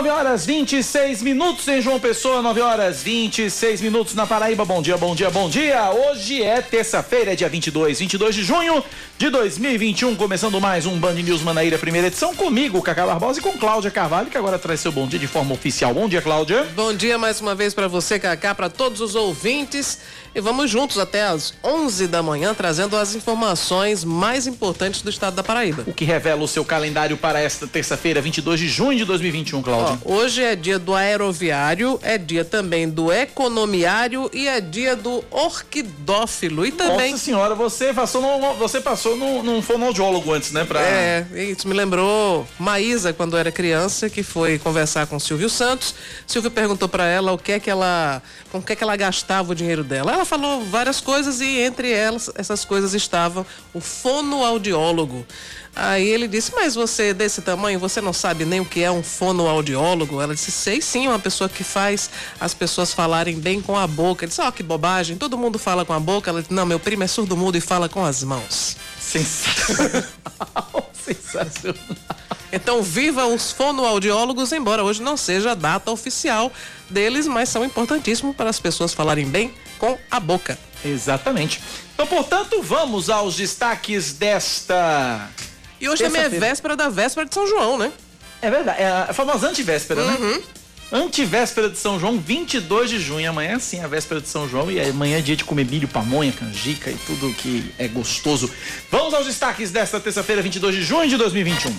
9 horas 26 minutos em João Pessoa, 9 horas 26 minutos na Paraíba. Bom dia, bom dia, bom dia. Hoje é terça-feira, dia 22, 22 de junho de 2021, começando mais um Band News Manaíra, primeira edição, comigo, Cacá Barbosa e com Cláudia Carvalho, que agora traz seu bom dia de forma oficial. Bom dia, Cláudia. Bom dia mais uma vez para você, Cacá, para todos os ouvintes. E vamos juntos até às 11 da manhã trazendo as informações mais importantes do estado da Paraíba. O que revela o seu calendário para esta terça-feira, 22 de junho de 2021, Cláudia? Ó, hoje é dia do aeroviário, é dia também do economiário e é dia do orquidófilo. E também. Nossa senhora, você passou, no, você passou num, num fonoaudiólogo antes, né? Pra... É, isso me lembrou Maísa, quando era criança, que foi conversar com Silvio Santos. Silvio perguntou para ela o que é que ela. com o que é que ela gastava o dinheiro dela. Ela falou várias coisas e entre elas, essas coisas estavam o fonoaudiólogo. Aí ele disse, mas você desse tamanho, você não sabe nem o que é um fonoaudiólogo? Ela disse, sei sim, uma pessoa que faz as pessoas falarem bem com a boca. Ele disse, ó, oh, que bobagem, todo mundo fala com a boca. Ela disse, não, meu primo é surdo mudo e fala com as mãos. Sensacional. Sensacional. Então, viva os fonoaudiólogos, embora hoje não seja a data oficial deles, mas são importantíssimos para as pessoas falarem bem com a boca. Exatamente. Então, portanto, vamos aos destaques desta. E hoje também é véspera da véspera de São João, né? É verdade, é a famosa antivéspera, né? uhum. né? Antivéspera de São João, 22 de junho. Amanhã sim é a véspera de São João e amanhã é dia de comer milho, pamonha, canjica e tudo que é gostoso. Vamos aos destaques desta terça-feira, 22 de junho de 2021.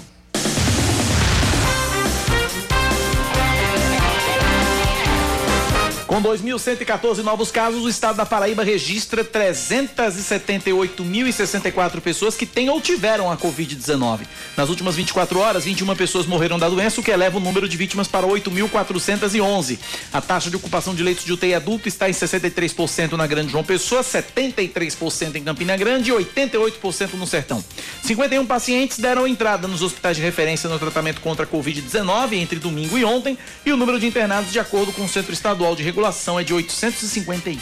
Com 2.114 novos casos, o estado da Paraíba registra 378.064 pessoas que têm ou tiveram a Covid-19. Nas últimas 24 horas, 21 pessoas morreram da doença, o que eleva o número de vítimas para 8.411. A taxa de ocupação de leitos de UTI adulto está em 63% na Grande João Pessoa, 73% em Campina Grande e 88% no Sertão. 51 pacientes deram entrada nos hospitais de referência no tratamento contra a Covid-19 entre domingo e ontem, e o número de internados, de acordo com o Centro Estadual de Regulação, população é de 851.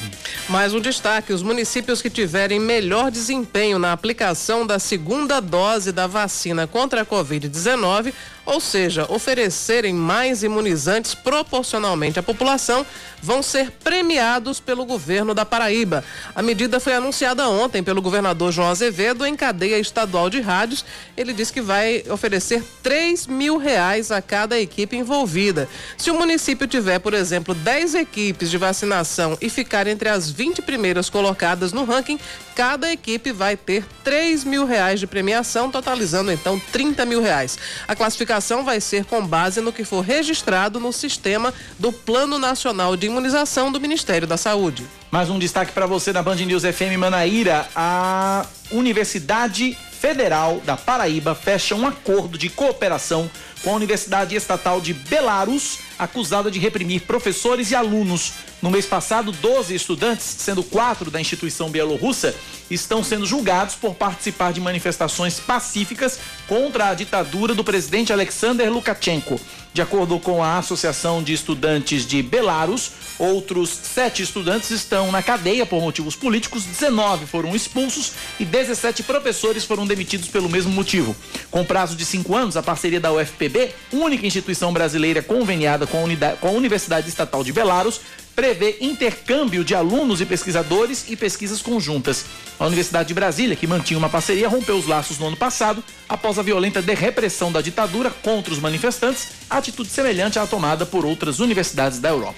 Mais um destaque: os municípios que tiverem melhor desempenho na aplicação da segunda dose da vacina contra a Covid-19 ou seja, oferecerem mais imunizantes proporcionalmente à população, vão ser premiados pelo governo da Paraíba. A medida foi anunciada ontem pelo governador João Azevedo em cadeia estadual de rádios. Ele disse que vai oferecer 3 mil reais a cada equipe envolvida. Se o município tiver, por exemplo, 10 equipes de vacinação e ficar entre as 20 primeiras colocadas no ranking, cada equipe vai ter 3 mil reais de premiação, totalizando então 30 mil reais. A classificação vai ser com base no que for registrado no sistema do Plano Nacional de Imunização do Ministério da Saúde. Mais um destaque para você na Band News FM Manaíra. A Universidade Federal da Paraíba fecha um acordo de cooperação com a Universidade Estatal de Belarus, acusada de reprimir professores e alunos. No mês passado, 12 estudantes, sendo quatro da instituição bielorrussa, estão sendo julgados por participar de manifestações pacíficas contra a ditadura do presidente Alexander Lukashenko. De acordo com a Associação de Estudantes de Belarus, outros sete estudantes estão na cadeia por motivos políticos, 19 foram expulsos e 17 professores foram demitidos pelo mesmo motivo. Com prazo de cinco anos, a parceria da UFPB, única instituição brasileira conveniada com a, unidade, com a Universidade Estatal de Belarus, prevê intercâmbio de alunos e pesquisadores e pesquisas conjuntas. A Universidade de Brasília, que mantinha uma parceria, rompeu os laços no ano passado após a violenta repressão da ditadura contra os manifestantes, atitude semelhante à tomada por outras universidades da Europa.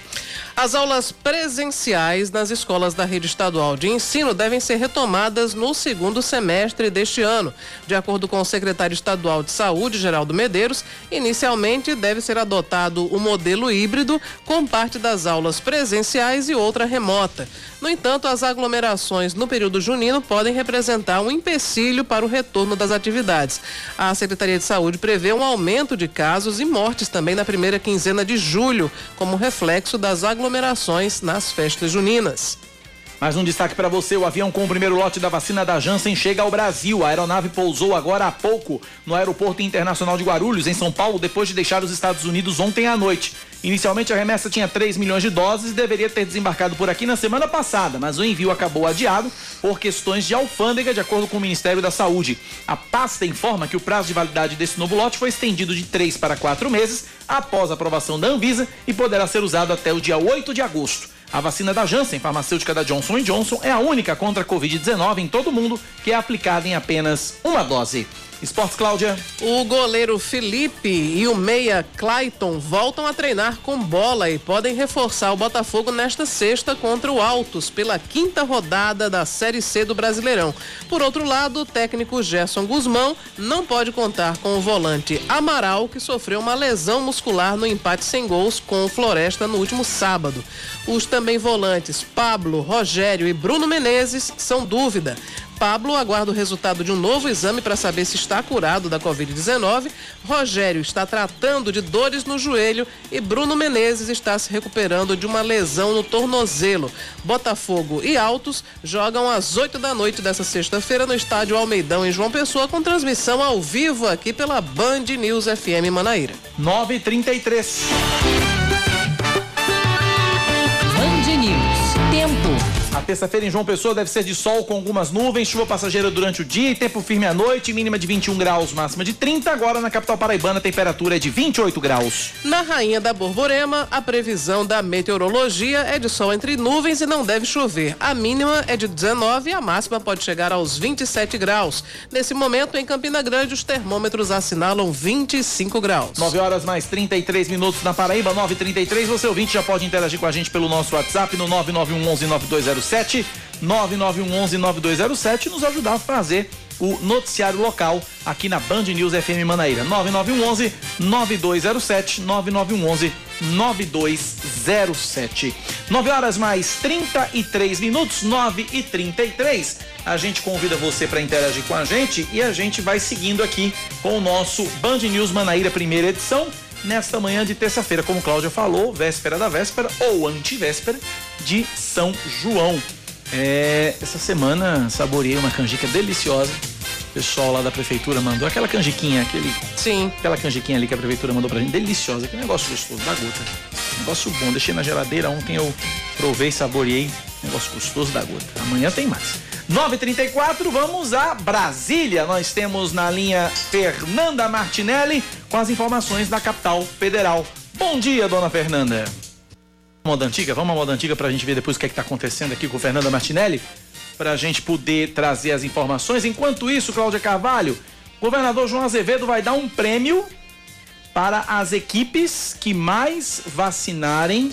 As aulas presenciais nas escolas da rede estadual de ensino devem ser retomadas no segundo semestre deste ano. De acordo com o secretário estadual de Saúde, Geraldo Medeiros, inicialmente deve ser adotado o modelo híbrido, com parte das aulas presenciais e outra remota. No entanto, as aglomerações no período junino podem representar um empecilho para o retorno das atividades. A Secretaria de Saúde prevê um aumento de casos e mortes também na primeira quinzena de julho, como reflexo das aglomerações nas festas juninas. Mais um destaque para você: o avião com o primeiro lote da vacina da Janssen chega ao Brasil. A aeronave pousou agora há pouco no Aeroporto Internacional de Guarulhos, em São Paulo, depois de deixar os Estados Unidos ontem à noite. Inicialmente a remessa tinha 3 milhões de doses e deveria ter desembarcado por aqui na semana passada, mas o envio acabou adiado por questões de alfândega, de acordo com o Ministério da Saúde. A pasta informa que o prazo de validade desse novo lote foi estendido de 3 para 4 meses após a aprovação da Anvisa e poderá ser usado até o dia 8 de agosto. A vacina da Janssen, farmacêutica da Johnson Johnson, é a única contra a Covid-19 em todo o mundo que é aplicada em apenas uma dose. Esportes, Cláudia. O goleiro Felipe e o meia Clayton voltam a treinar com bola e podem reforçar o Botafogo nesta sexta contra o Altos pela quinta rodada da Série C do Brasileirão. Por outro lado, o técnico Gerson Guzmão não pode contar com o volante Amaral, que sofreu uma lesão muscular no empate sem gols com o Floresta no último sábado. Os também volantes Pablo, Rogério e Bruno Menezes são dúvida. Pablo aguarda o resultado de um novo exame para saber se está curado da Covid-19. Rogério está tratando de dores no joelho e Bruno Menezes está se recuperando de uma lesão no tornozelo. Botafogo e Altos jogam às 8 da noite dessa sexta-feira no estádio Almeidão, em João Pessoa, com transmissão ao vivo aqui pela Band News FM Manaíra. 933. Tempo. A terça-feira em João Pessoa deve ser de sol com algumas nuvens, chuva passageira durante o dia e tempo firme à noite, mínima de 21 graus, máxima de 30. Agora na capital paraibana a temperatura é de 28 graus. Na Rainha da Borborema, a previsão da meteorologia é de sol entre nuvens e não deve chover. A mínima é de 19 e a máxima pode chegar aos 27 graus. Nesse momento, em Campina Grande, os termômetros assinalam 25 graus. 9 horas mais 33 minutos na Paraíba, 9h33. Você ouvinte já pode interagir com a gente pelo nosso WhatsApp no 991 11 9207 9911 9207 nos ajudar a fazer o noticiário local aqui na Band News FM Manaíra. 9911 9207 9911 9207. 9 horas mais 33 minutos, 9 e 33. A gente convida você para interagir com a gente e a gente vai seguindo aqui com o nosso Band News Manaíra primeira edição nesta manhã de terça-feira, como Cláudia falou, véspera da véspera ou antivéspera de São João. É, essa semana saboreei uma canjica deliciosa. O pessoal lá da prefeitura mandou aquela canjiquinha, aquele. Sim. Aquela canjiquinha ali que a prefeitura mandou pra gente, deliciosa, que negócio gostoso, da gota. Negócio bom, deixei na geladeira, ontem eu provei, saboreei, negócio gostoso da gota. Amanhã tem mais. 934, vamos a Brasília. Nós temos na linha Fernanda Martinelli com as informações da capital federal. Bom dia, dona Fernanda. Moda antiga, vamos à moda antiga para a gente ver depois o que é está acontecendo aqui com Fernanda Martinelli, para a gente poder trazer as informações. Enquanto isso, Cláudia Carvalho, governador João Azevedo vai dar um prêmio para as equipes que mais vacinarem.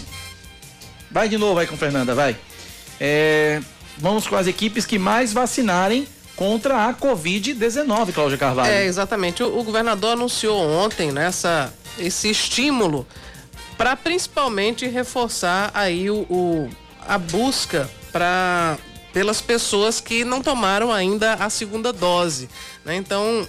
Vai de novo aí com Fernanda, vai. É, vamos com as equipes que mais vacinarem contra a Covid-19, Cláudia Carvalho. É, exatamente. O, o, governador anunciou ontem nessa né, esse estímulo para principalmente reforçar aí o, o a busca para pelas pessoas que não tomaram ainda a segunda dose. Né? Então,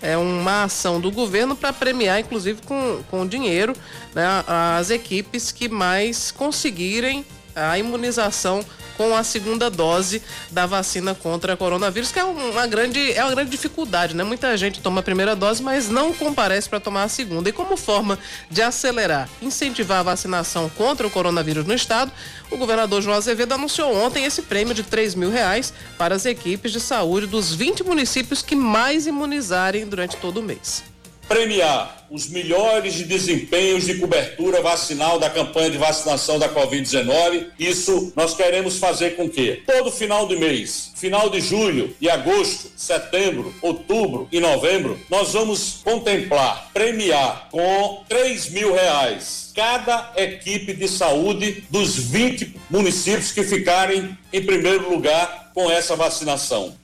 é uma ação do governo para premiar, inclusive com, com dinheiro, né, as equipes que mais conseguirem a imunização com a segunda dose da vacina contra coronavírus, que é uma grande, é uma grande dificuldade, né? Muita gente toma a primeira dose, mas não comparece para tomar a segunda. E como forma de acelerar, incentivar a vacinação contra o coronavírus no estado, o governador João Azevedo anunciou ontem esse prêmio de 3 mil reais para as equipes de saúde dos 20 municípios que mais imunizarem durante todo o mês premiar os melhores desempenhos de cobertura vacinal da campanha de vacinação da Covid-19. Isso nós queremos fazer com que todo final de mês, final de julho e agosto, setembro, outubro e novembro, nós vamos contemplar, premiar com 3 mil reais cada equipe de saúde dos 20 municípios que ficarem em primeiro lugar com essa vacinação.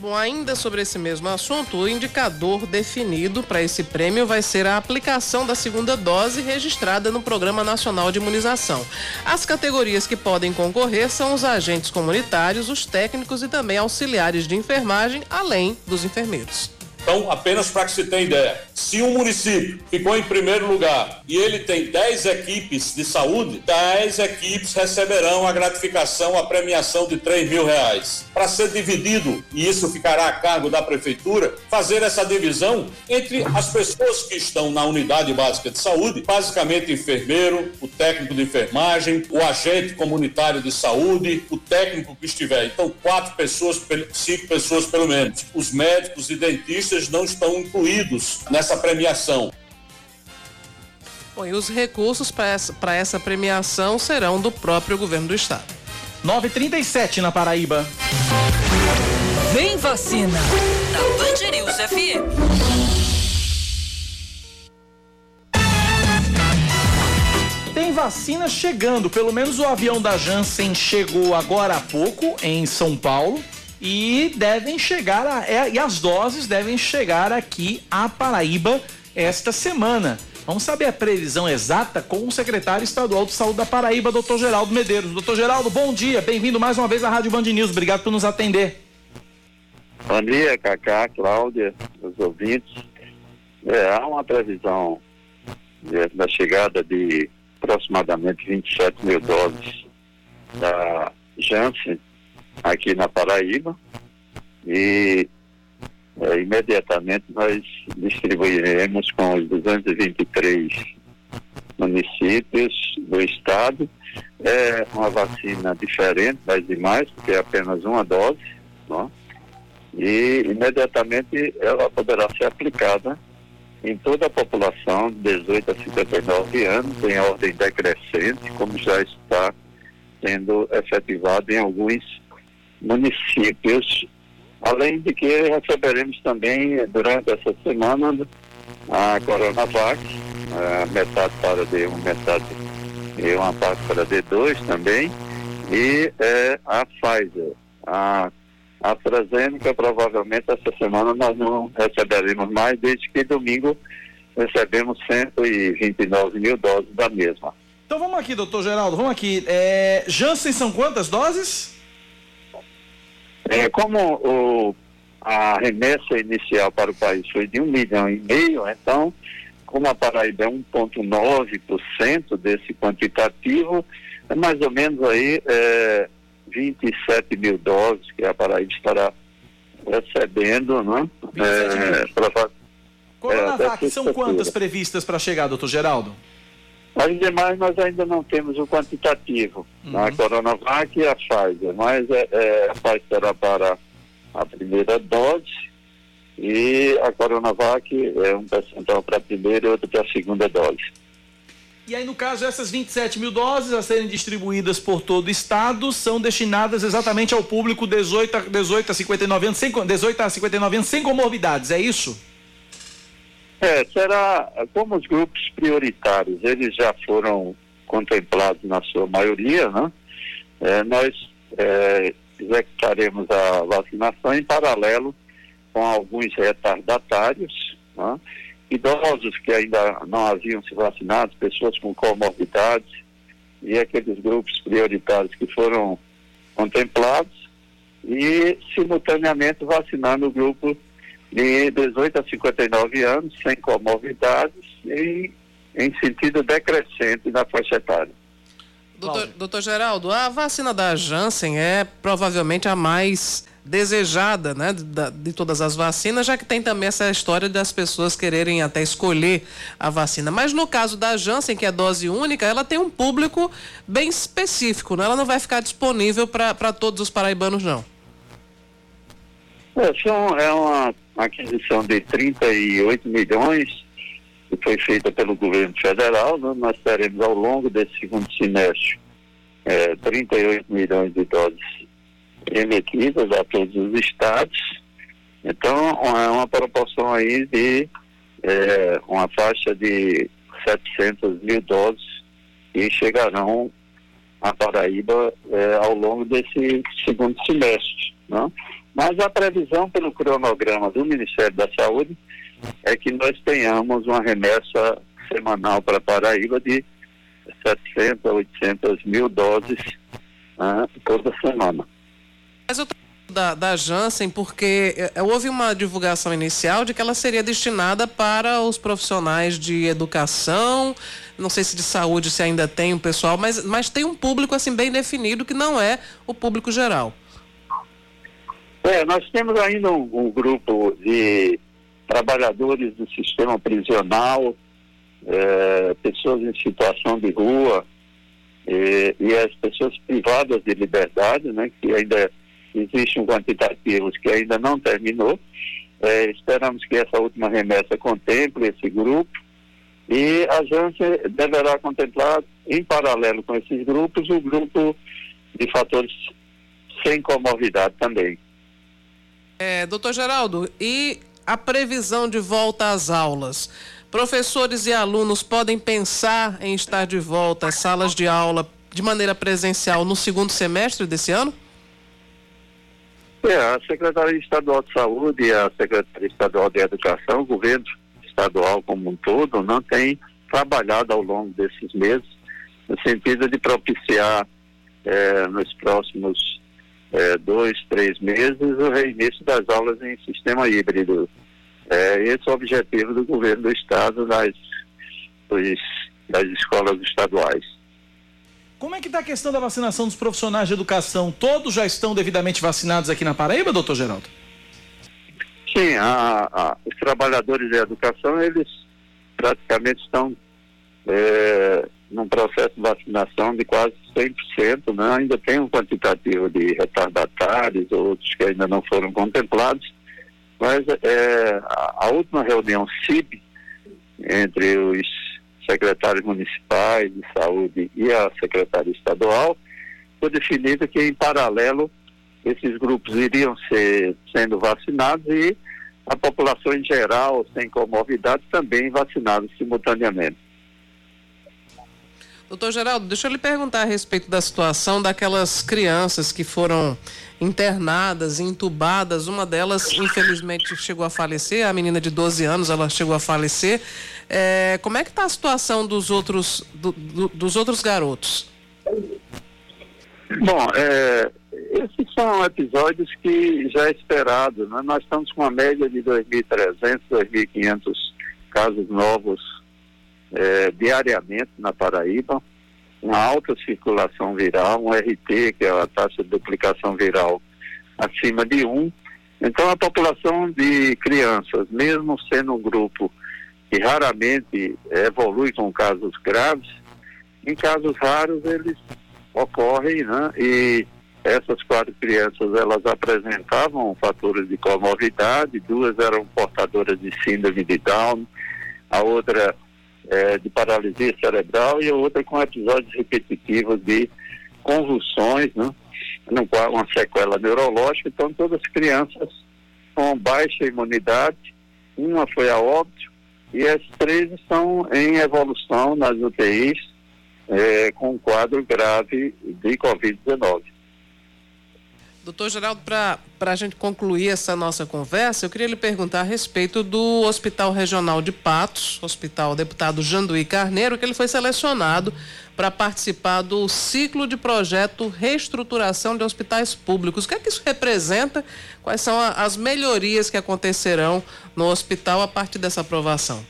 Bom, ainda sobre esse mesmo assunto, o indicador definido para esse prêmio vai ser a aplicação da segunda dose registrada no Programa Nacional de Imunização. As categorias que podem concorrer são os agentes comunitários, os técnicos e também auxiliares de enfermagem, além dos enfermeiros. Então, apenas para que se tenha ideia, se um município ficou em primeiro lugar e ele tem 10 equipes de saúde, 10 equipes receberão a gratificação, a premiação de 3 mil reais. Para ser dividido, e isso ficará a cargo da prefeitura, fazer essa divisão entre as pessoas que estão na unidade básica de saúde, basicamente enfermeiro, o técnico de enfermagem, o agente comunitário de saúde, o técnico que estiver. Então, quatro pessoas, cinco pessoas pelo menos. Os médicos e dentistas não estão incluídos nessa premiação. Bom, e os recursos para essa, essa premiação serão do próprio governo do estado. 937 na Paraíba. Vem vacina. Da Band News FM. Tem vacina chegando, pelo menos o avião da Janssen chegou agora há pouco em São Paulo e devem chegar a, é, e as doses devem chegar aqui a Paraíba esta semana. Vamos saber a previsão exata com o secretário estadual de saúde da Paraíba, doutor Geraldo Medeiros. Doutor Geraldo, bom dia, bem-vindo mais uma vez à Rádio Band News, obrigado por nos atender. Bom dia, Cacá, Cláudia, os ouvintes. É, há uma previsão de, da chegada de aproximadamente 27 mil doses da Janssen aqui na Paraíba e é, imediatamente nós distribuiremos com os 223 municípios do estado é uma vacina diferente das demais, porque é apenas uma dose, não? e imediatamente ela poderá ser aplicada em toda a população de 18 a 59 anos, em ordem decrescente, como já está sendo efetivado em alguns municípios, além de que receberemos também durante essa semana a Coronavac, a metade para D1, metade e uma parte para D2 também, e é, a Pfizer. A AstraZeneca, provavelmente essa semana nós não receberemos mais, desde que domingo recebemos 129 mil doses da mesma. Então vamos aqui, doutor Geraldo, vamos aqui. É, Janssen são quantas doses? É, como o, a remessa inicial para o país foi de um milhão e meio, então, como a Paraíba é 1,9% desse quantitativo, é mais ou menos aí é, 27 mil doses que a Paraíba estará recebendo, né? É, pra, Coronavac, é, são quantas previstas para chegar, doutor Geraldo? As demais nós ainda não temos o quantitativo. Uhum. A Coronavac e a Pfizer, mas é, é, a Pfizer será para a primeira dose e a Coronavac é um percentual para a primeira e outro para a segunda dose. E aí, no caso, essas 27 mil doses a serem distribuídas por todo o estado são destinadas exatamente ao público 18 a, 18 a 59 anos, sem, 18 a 59 anos sem comorbidades, é isso? É, será, como os grupos prioritários, eles já foram contemplados na sua maioria, né? É, nós é, executaremos a vacinação em paralelo com alguns retardatários, né? idosos que ainda não haviam se vacinado, pessoas com comorbidades e aqueles grupos prioritários que foram contemplados e simultaneamente vacinando o grupo de 18 a 59 anos, sem comorbidades e em sentido decrescente na faixa etária. Doutor, doutor Geraldo, a vacina da Janssen é provavelmente a mais desejada, né, de, de, todas as vacinas, já que tem também essa história das pessoas quererem até escolher a vacina. Mas no caso da Janssen, que é dose única, ela tem um público bem específico, né? Ela não vai ficar disponível para todos os paraibanos, não. É, é uma aquisição de 38 milhões que foi feita pelo governo federal. Né? Nós teremos ao longo desse segundo semestre é, 38 milhões de doses remetidas a todos os estados. Então, é uma proporção aí de é, uma faixa de 700 mil doses que chegarão à Paraíba é, ao longo desse segundo semestre. Né? Mas a previsão pelo cronograma do Ministério da Saúde é que nós tenhamos uma remessa semanal para Paraíba de 700 a 800 mil doses né, toda semana. Mas eu da, da Janssen, porque é, houve uma divulgação inicial de que ela seria destinada para os profissionais de educação, não sei se de saúde se ainda tem o pessoal, mas, mas tem um público assim bem definido que não é o público geral. É, nós temos ainda um, um grupo de trabalhadores do sistema prisional, é, pessoas em situação de rua e, e, as pessoas privadas de liberdade, né, que ainda existe um quantitativo que ainda não terminou. É, esperamos que essa última remessa contemple esse grupo e a gente deverá contemplar, em paralelo com esses grupos, o grupo de fatores sem comorbidade também. É, doutor Geraldo, e a previsão de volta às aulas? Professores e alunos podem pensar em estar de volta às salas de aula de maneira presencial no segundo semestre desse ano? É, a Secretaria Estadual de Saúde e a Secretaria Estadual de Educação, o governo estadual como um todo, não tem trabalhado ao longo desses meses no sentido de propiciar é, nos próximos é, dois, três meses o reinício das aulas em sistema híbrido. É, esse é o objetivo do governo do estado das, dos, das escolas estaduais. Como é que está a questão da vacinação dos profissionais de educação? Todos já estão devidamente vacinados aqui na Paraíba, doutor Geraldo? Sim, a, a, os trabalhadores de educação, eles praticamente estão é, num processo de vacinação de quase 100%, né? ainda tem um quantitativo de retardatários, outros que ainda não foram contemplados, mas é, a, última reunião CIB entre os secretários municipais de saúde e a secretaria estadual, foi definido que em paralelo esses grupos iriam ser sendo vacinados e a população em geral, sem comorbidade, também vacinados simultaneamente. Doutor Geraldo, deixa eu lhe perguntar a respeito da situação daquelas crianças que foram internadas, entubadas. Uma delas, infelizmente, chegou a falecer, a menina de 12 anos, ela chegou a falecer. É, como é que está a situação dos outros, do, do, dos outros garotos? Bom, é, esses são episódios que já é esperado. Né? Nós estamos com uma média de 2.300, 2.500 casos novos é, diariamente na Paraíba, uma alta circulação viral, um RT, que é a taxa de duplicação viral, acima de 1. Então, a população de crianças, mesmo sendo um grupo que raramente evolui com casos graves, em casos raros eles ocorrem, né? E essas quatro crianças, elas apresentavam fatores de comorbidade, duas eram portadoras de síndrome de Down, a outra é, de paralisia cerebral e outra com episódios repetitivos de convulsões, né? Uma sequela neurológica, então todas as crianças com baixa imunidade, uma foi a óbito e as três estão em evolução nas UTIs é, com um quadro grave de Covid-19. Doutor Geraldo, para a gente concluir essa nossa conversa, eu queria lhe perguntar a respeito do Hospital Regional de Patos, Hospital Deputado Janduí Carneiro, que ele foi selecionado para participar do ciclo de projeto Reestruturação de Hospitais Públicos. O que é que isso representa? Quais são a, as melhorias que acontecerão no hospital a partir dessa aprovação?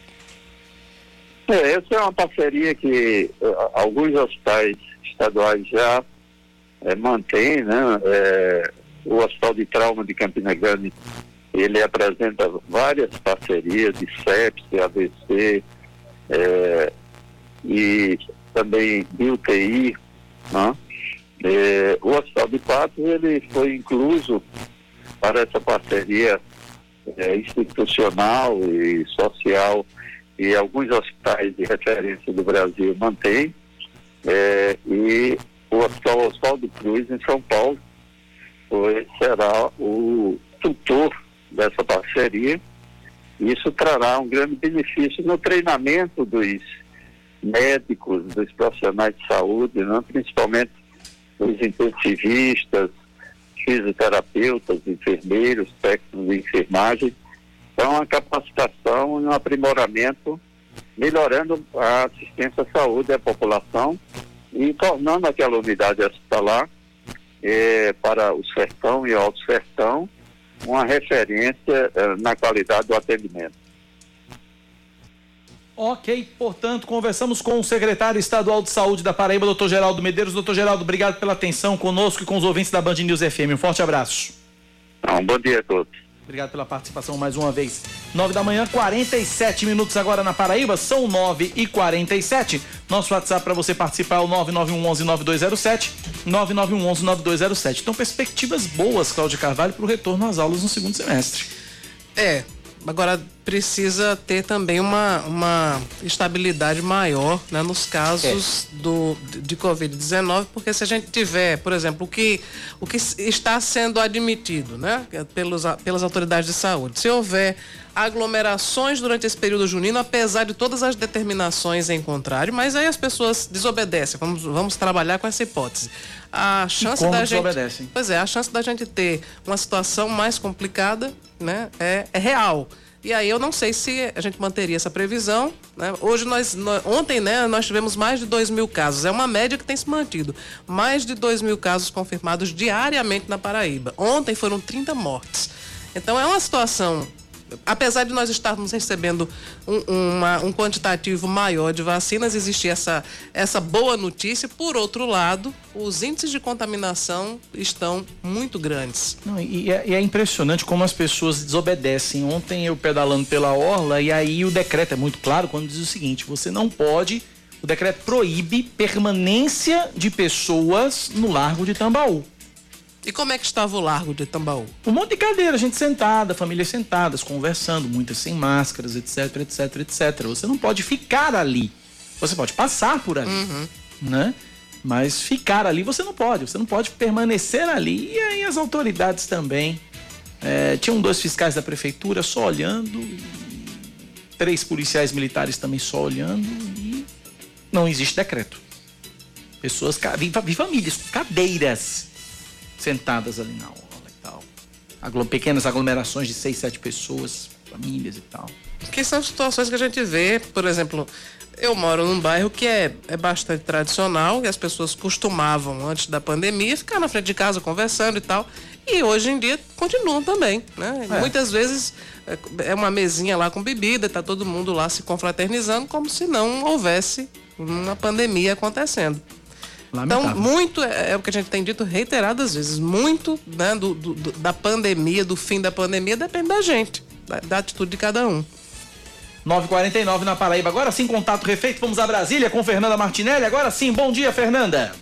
É, essa é uma parceria que uh, alguns hospitais estaduais já é, mantém, né? É, o Hospital de Trauma de Campina Grande, ele apresenta várias parcerias de CEPS, de AVC, é, e também de UTI, né? É, o Hospital de Patos, ele foi incluso para essa parceria é, institucional e social e alguns hospitais de referência do Brasil mantêm, é, e o Hospital Oswaldo Cruz, em São Paulo, foi, será o tutor dessa parceria. Isso trará um grande benefício no treinamento dos médicos, dos profissionais de saúde, né? principalmente os intensivistas, fisioterapeutas, enfermeiros, técnicos de enfermagem. Então, a capacitação e um aprimoramento, melhorando a assistência à saúde à população e tornando aquela unidade hospitalar é, para o Sertão e Alto Sertão uma referência é, na qualidade do atendimento. Ok, portanto, conversamos com o secretário estadual de saúde da Paraíba, doutor Geraldo Medeiros. Doutor Geraldo, obrigado pela atenção conosco e com os ouvintes da Band News FM. Um forte abraço. Um bom dia a todos. Obrigado pela participação mais uma vez. 9 da manhã, 47 minutos agora na Paraíba, são 9 e 47. Nosso WhatsApp para você participar é o 9911-9207, 9911-9207. Então, perspectivas boas, Cláudia Carvalho, para o retorno às aulas no segundo semestre. É, Agora precisa ter também uma, uma estabilidade maior né, nos casos é. do, de Covid-19, porque se a gente tiver, por exemplo, o que, o que está sendo admitido né, pelos, pelas autoridades de saúde, se houver aglomerações durante esse período junino, apesar de todas as determinações em contrário, mas aí as pessoas desobedecem. Vamos, vamos trabalhar com essa hipótese. A chance da gente. Pois é, a chance da gente ter uma situação mais complicada né, é, é real. E aí eu não sei se a gente manteria essa previsão. Né? Hoje nós, nós, ontem, né, nós tivemos mais de 2 mil casos. É uma média que tem se mantido. Mais de 2 mil casos confirmados diariamente na Paraíba. Ontem foram 30 mortes. Então é uma situação apesar de nós estarmos recebendo um, uma, um quantitativo maior de vacinas, existe essa, essa boa notícia. Por outro lado, os índices de contaminação estão muito grandes. Não, e, é, e, é, impressionante como as pessoas desobedecem. Ontem eu pedalando pela orla e aí o decreto é muito claro quando diz o seguinte: você não pode. O decreto proíbe permanência de pessoas no Largo de Tambaú. E como é que estava o largo de Tambaú? Um monte de cadeira, gente sentada, famílias sentadas, conversando, muitas sem máscaras, etc, etc, etc. Você não pode ficar ali. Você pode passar por ali, uhum. né? Mas ficar ali você não pode. Você não pode permanecer ali. E aí as autoridades também. É, tinham dois fiscais da prefeitura só olhando, três policiais militares também só olhando e não existe decreto. Pessoas, vi, vi famílias, cadeiras sentadas ali na aula e tal. Aglo pequenas aglomerações de seis, sete pessoas, famílias e tal. Que são situações que a gente vê, por exemplo, eu moro num bairro que é, é bastante tradicional, e as pessoas costumavam, antes da pandemia, ficar na frente de casa conversando e tal. E hoje em dia continuam também, né? É. Muitas vezes é, é uma mesinha lá com bebida, tá todo mundo lá se confraternizando, como se não houvesse uma pandemia acontecendo. Lamentável. Então, muito é, é, o que a gente tem dito reiteradas vezes, muito né, do, do, da pandemia, do fim da pandemia, depende da gente, da, da atitude de cada um. 9h49 na Paraíba. Agora sim, contato refeito. Vamos a Brasília com Fernanda Martinelli. Agora sim, bom dia, Fernanda.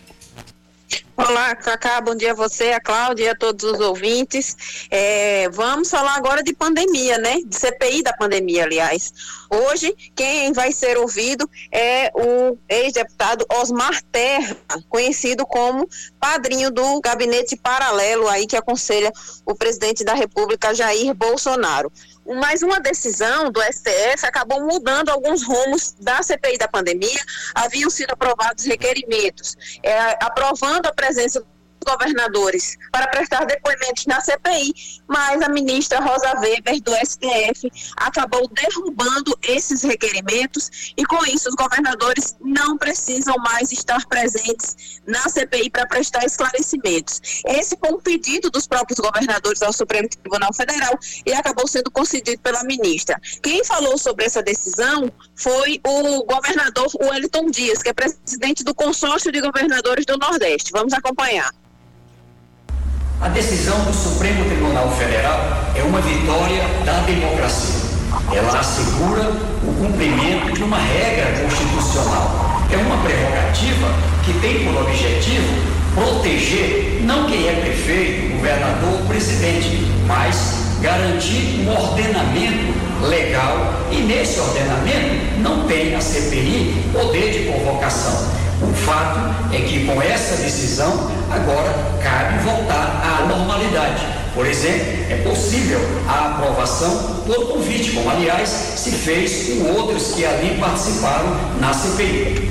Olá, Cacá, bom dia a você, a Cláudia e a todos os ouvintes. É, vamos falar agora de pandemia, né? De CPI da pandemia, aliás. Hoje, quem vai ser ouvido é o ex-deputado Osmar Terra, conhecido como padrinho do gabinete paralelo aí que aconselha o presidente da República, Jair Bolsonaro mas uma decisão do STF acabou mudando alguns rumos da CPI da pandemia. Haviam sido aprovados requerimentos, é, aprovando a presença governadores para prestar depoimentos na CPI, mas a ministra Rosa Weber do STF acabou derrubando esses requerimentos e com isso os governadores não precisam mais estar presentes na CPI para prestar esclarecimentos. Esse foi um pedido dos próprios governadores ao Supremo Tribunal Federal e acabou sendo concedido pela ministra. Quem falou sobre essa decisão foi o governador Wellington Dias, que é presidente do consórcio de governadores do Nordeste. Vamos acompanhar. A decisão do Supremo Tribunal Federal é uma vitória da democracia. Ela assegura o cumprimento de uma regra constitucional. É uma prerrogativa que tem por objetivo proteger não quem é prefeito, governador ou presidente, mas garantir um ordenamento legal e nesse ordenamento não tem a CPI poder de convocação. O fato é que com essa decisão agora cabe voltar à normalidade. Por exemplo, é possível a aprovação por convite, como aliás se fez com outros que ali participaram na CPI.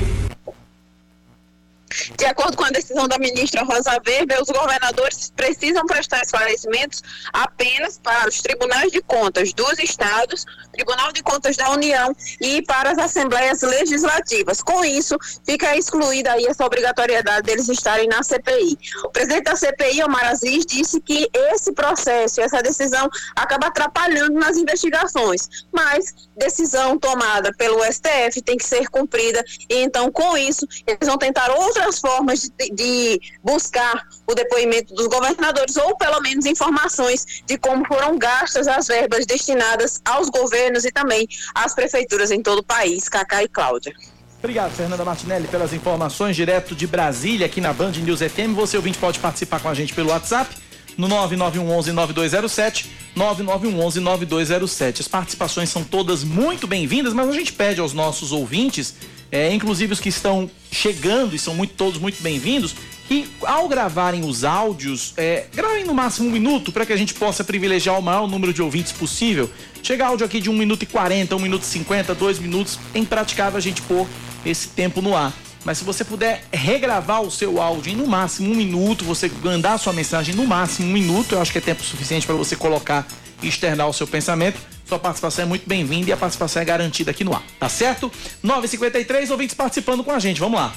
De acordo com a decisão da ministra Rosa Weber, os governadores precisam prestar esclarecimentos apenas para os tribunais de contas dos estados, Tribunal de Contas da União e para as assembleias legislativas. Com isso, fica excluída aí essa obrigatoriedade deles estarem na CPI. O presidente da CPI, Omar Aziz, disse que esse processo, essa decisão acaba atrapalhando nas investigações, mas decisão tomada pelo STF tem que ser cumprida e então com isso eles vão tentar outras formas de, de buscar o depoimento dos governadores ou pelo menos informações de como foram gastas as verbas destinadas aos governos e também às prefeituras em todo o país, Cacá e Cláudia. Obrigado, Fernanda Martinelli, pelas informações direto de Brasília, aqui na Band News FM. Você, ouvinte, pode participar com a gente pelo WhatsApp no 9911-9207, 9911-9207. As participações são todas muito bem-vindas, mas a gente pede aos nossos ouvintes, é, inclusive os que estão chegando e são muito, todos muito bem-vindos, que ao gravarem os áudios, é, gravem no máximo um minuto para que a gente possa privilegiar o maior número de ouvintes possível. Chega áudio aqui de 1 minuto e 40, 1 minuto e 50, 2 minutos, é impraticável a gente pôr esse tempo no ar. Mas se você puder regravar o seu áudio em no máximo um minuto, você mandar sua mensagem no máximo um minuto, eu acho que é tempo suficiente para você colocar e externar o seu pensamento. Sua participação é muito bem-vinda e a participação é garantida aqui no ar, tá certo? 9h53, ouvintes participando com a gente, vamos lá.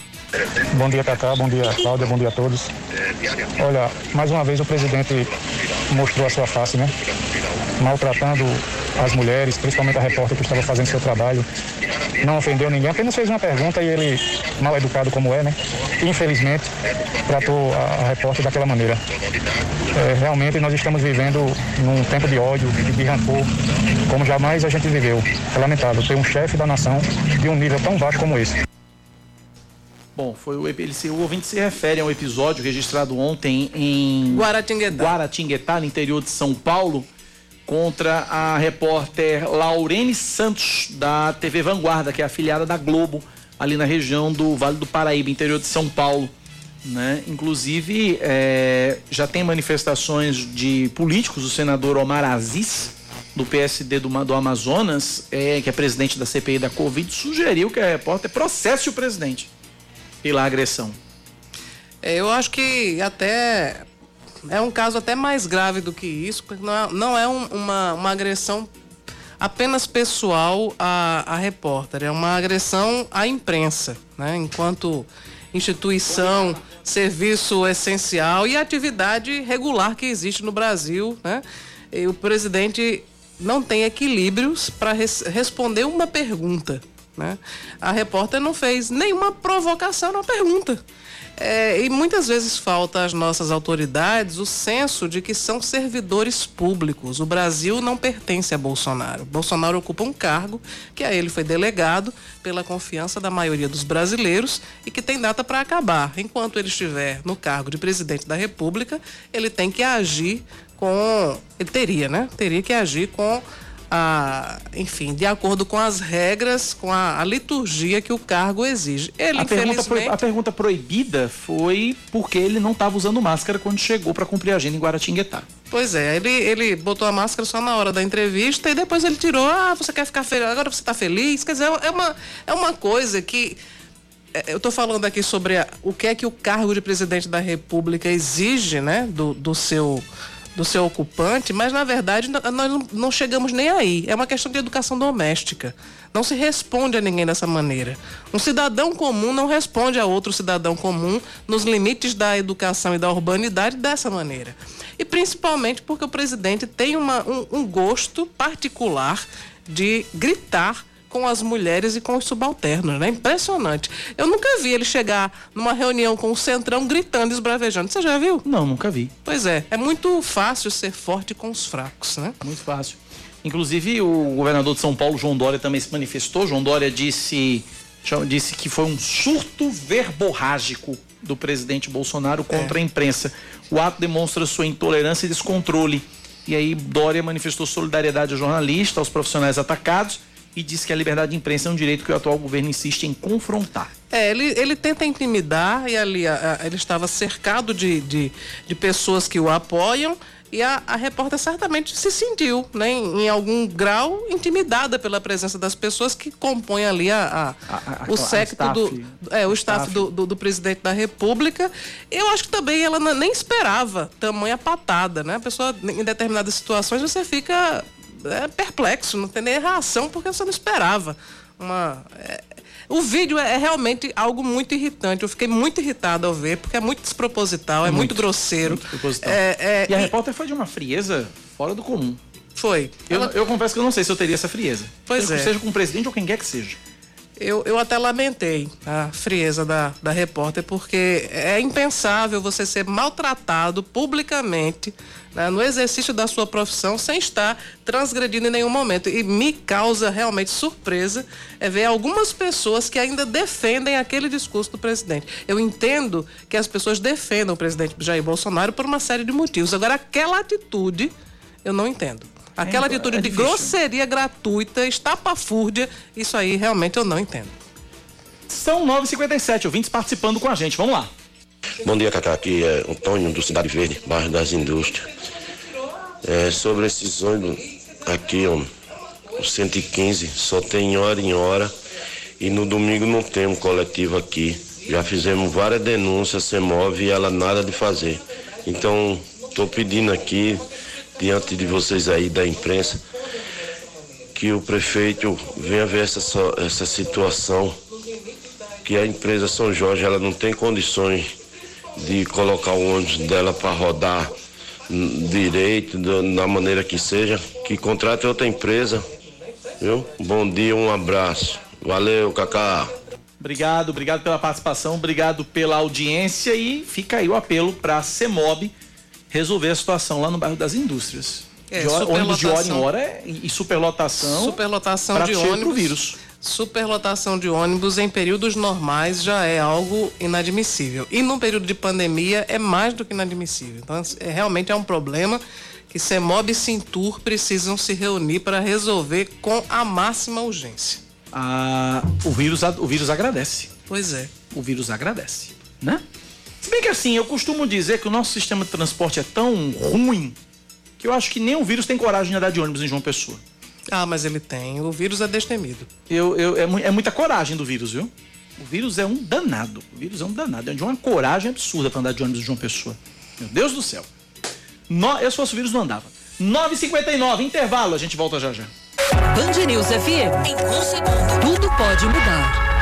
Bom dia, Cacá, bom dia, Cláudia, bom dia a todos. Olha, mais uma vez o presidente mostrou a sua face, né? Maltratando as mulheres, principalmente a repórter que estava fazendo seu trabalho. Não ofendeu ninguém, apenas fez uma pergunta e ele, mal educado como é, né? Infelizmente, tratou a, a repórter daquela maneira. É, realmente nós estamos vivendo num tempo de ódio, de, de rancor, como jamais a gente viveu. É lamentável ter um chefe da nação de um nível tão baixo como esse. Bom, foi o, ele, o ouvinte se refere a um episódio registrado ontem em Guaratinguetá, Guaratinguetá no interior de São Paulo, contra a repórter Laurene Santos, da TV Vanguarda, que é afiliada da Globo, ali na região do Vale do Paraíba, interior de São Paulo. Né? Inclusive, é, já tem manifestações de políticos, o senador Omar Aziz, do PSD do, do Amazonas, é, que é presidente da CPI da Covid, sugeriu que a repórter processe o presidente pela agressão. É, eu acho que até é um caso até mais grave do que isso, porque não é, não é um, uma, uma agressão apenas pessoal à, à repórter, é uma agressão à imprensa, né? enquanto instituição, serviço essencial e atividade regular que existe no Brasil. Né? E o presidente não tem equilíbrios para res, responder uma pergunta. Né? A repórter não fez nenhuma provocação na pergunta. É, e muitas vezes falta às nossas autoridades o senso de que são servidores públicos. O Brasil não pertence a Bolsonaro. Bolsonaro ocupa um cargo que a ele foi delegado pela confiança da maioria dos brasileiros e que tem data para acabar. Enquanto ele estiver no cargo de presidente da República, ele tem que agir com. Ele teria, né? Teria que agir com a, enfim, de acordo com as regras, com a, a liturgia que o cargo exige. Ele, a, pergunta pro, a pergunta proibida foi porque ele não estava usando máscara quando chegou para cumprir a agenda em Guaratinguetá. Pois é, ele, ele botou a máscara só na hora da entrevista e depois ele tirou. Ah, você quer ficar feliz? Agora você está feliz? Quer dizer, é uma, é uma coisa que é, eu estou falando aqui sobre a, o que é que o cargo de presidente da República exige, né, do, do seu do seu ocupante, mas na verdade nós não chegamos nem aí. É uma questão de educação doméstica. Não se responde a ninguém dessa maneira. Um cidadão comum não responde a outro cidadão comum nos limites da educação e da urbanidade dessa maneira. E principalmente porque o presidente tem uma, um, um gosto particular de gritar com as mulheres e com os subalternos, né? Impressionante. Eu nunca vi ele chegar numa reunião com o Centrão gritando e esbravejando. Você já viu? Não, nunca vi. Pois é, é muito fácil ser forte com os fracos, né? Muito fácil. Inclusive, o governador de São Paulo, João Dória, também se manifestou. João Dória disse, disse que foi um surto verborrágico do presidente Bolsonaro contra é. a imprensa. O ato demonstra sua intolerância e descontrole. E aí, Dória manifestou solidariedade ao jornalista, aos profissionais atacados e diz que a liberdade de imprensa é um direito que o atual governo insiste em confrontar. É, ele, ele tenta intimidar e ali a, a, ele estava cercado de, de, de, pessoas que o apoiam E a, a repórter certamente se sentiu, né, em, em, algum grau, intimidada pela presença das pessoas que compõem ali a, o séquito do, é, o staff, staff. Do, do, do, presidente da República. Eu acho que também ela nem esperava tamanha patada, né? A pessoa, em determinadas situações, você fica é, perplexo, não tem nem reação, porque você não esperava. Uma, é, o vídeo é, é, realmente algo muito irritante. Eu fiquei muito irritada ao ver, porque é muito desproposital, é, muito, muito, grosseiro. Muito desproposital. É, é, e a e... repórter foi de uma frieza fora do comum. Foi. Eu, Ela... eu confesso que eu não sei se eu teria essa frieza. Pois seja, é. Seja com o presidente ou quem quer que seja. Eu, eu até lamentei a frieza da, da repórter, porque é impensável você ser maltratado publicamente né, no exercício da sua profissão sem estar transgredindo em nenhum momento. E me causa realmente surpresa é ver algumas pessoas que ainda defendem aquele discurso do presidente. Eu entendo que as pessoas defendam o presidente Jair Bolsonaro por uma série de motivos. Agora, aquela atitude, eu não entendo. Aquela é, atitude é de grosseria gratuita, estapafúrdia, isso aí realmente eu não entendo. São 9h57, ouvintes participando com a gente. Vamos lá. Bom dia, Cacá. Aqui é Antônio do Cidade Verde, bairro das Indústrias. É, sobre esses ônibus aqui, ó, o 115, só tem hora em hora e no domingo não tem um coletivo aqui. Já fizemos várias denúncias, você move e ela nada de fazer. Então, estou pedindo aqui diante de vocês aí da imprensa, que o prefeito venha ver essa, essa situação, que a empresa São Jorge ela não tem condições de colocar o ônibus dela para rodar direito, da maneira que seja, que contrate outra empresa. Viu? Bom dia, um abraço. Valeu, Cacá. Obrigado, obrigado pela participação, obrigado pela audiência e fica aí o apelo para a CEMOB resolver a situação lá no bairro das Indústrias. É, de hora, ônibus de hora em hora e superlotação. Superlotação de ônibus. vírus. Superlotação de ônibus em períodos normais já é algo inadmissível. E no período de pandemia é mais do que inadmissível. Então, é, realmente é um problema que CEMOB e Cintur precisam se reunir para resolver com a máxima urgência. Ah, o, vírus, o vírus agradece. Pois é. O vírus agradece, né? Se bem que assim, eu costumo dizer que o nosso sistema de transporte é tão ruim que eu acho que nem o vírus tem coragem de andar de ônibus em João Pessoa. Ah, mas ele tem. O vírus é destemido. Eu, eu, é, é muita coragem do vírus, viu? O vírus é um danado. O vírus é um danado. É de uma coragem absurda para andar de ônibus em João Pessoa. Meu Deus do céu. No, eu se fosse o vírus não andava. 9h59, intervalo, a gente volta já já. Band News FM. Em um segundo, tudo pode mudar.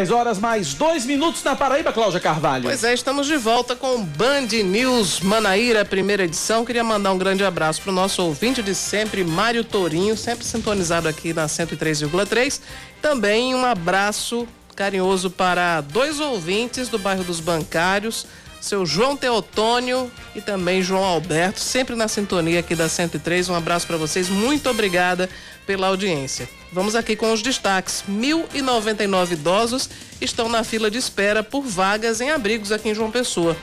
10 horas mais dois minutos na Paraíba, Cláudia Carvalho. Pois é, estamos de volta com Band News Manaíra, primeira edição. Queria mandar um grande abraço para o nosso ouvinte de sempre, Mário Torinho, sempre sintonizado aqui na 103,3. Também um abraço carinhoso para dois ouvintes do bairro dos Bancários, seu João Teotônio e também João Alberto, sempre na sintonia aqui da 103. Um abraço para vocês, muito obrigada pela audiência. Vamos aqui com os destaques. 1.099 idosos estão na fila de espera por vagas em abrigos aqui em João Pessoa.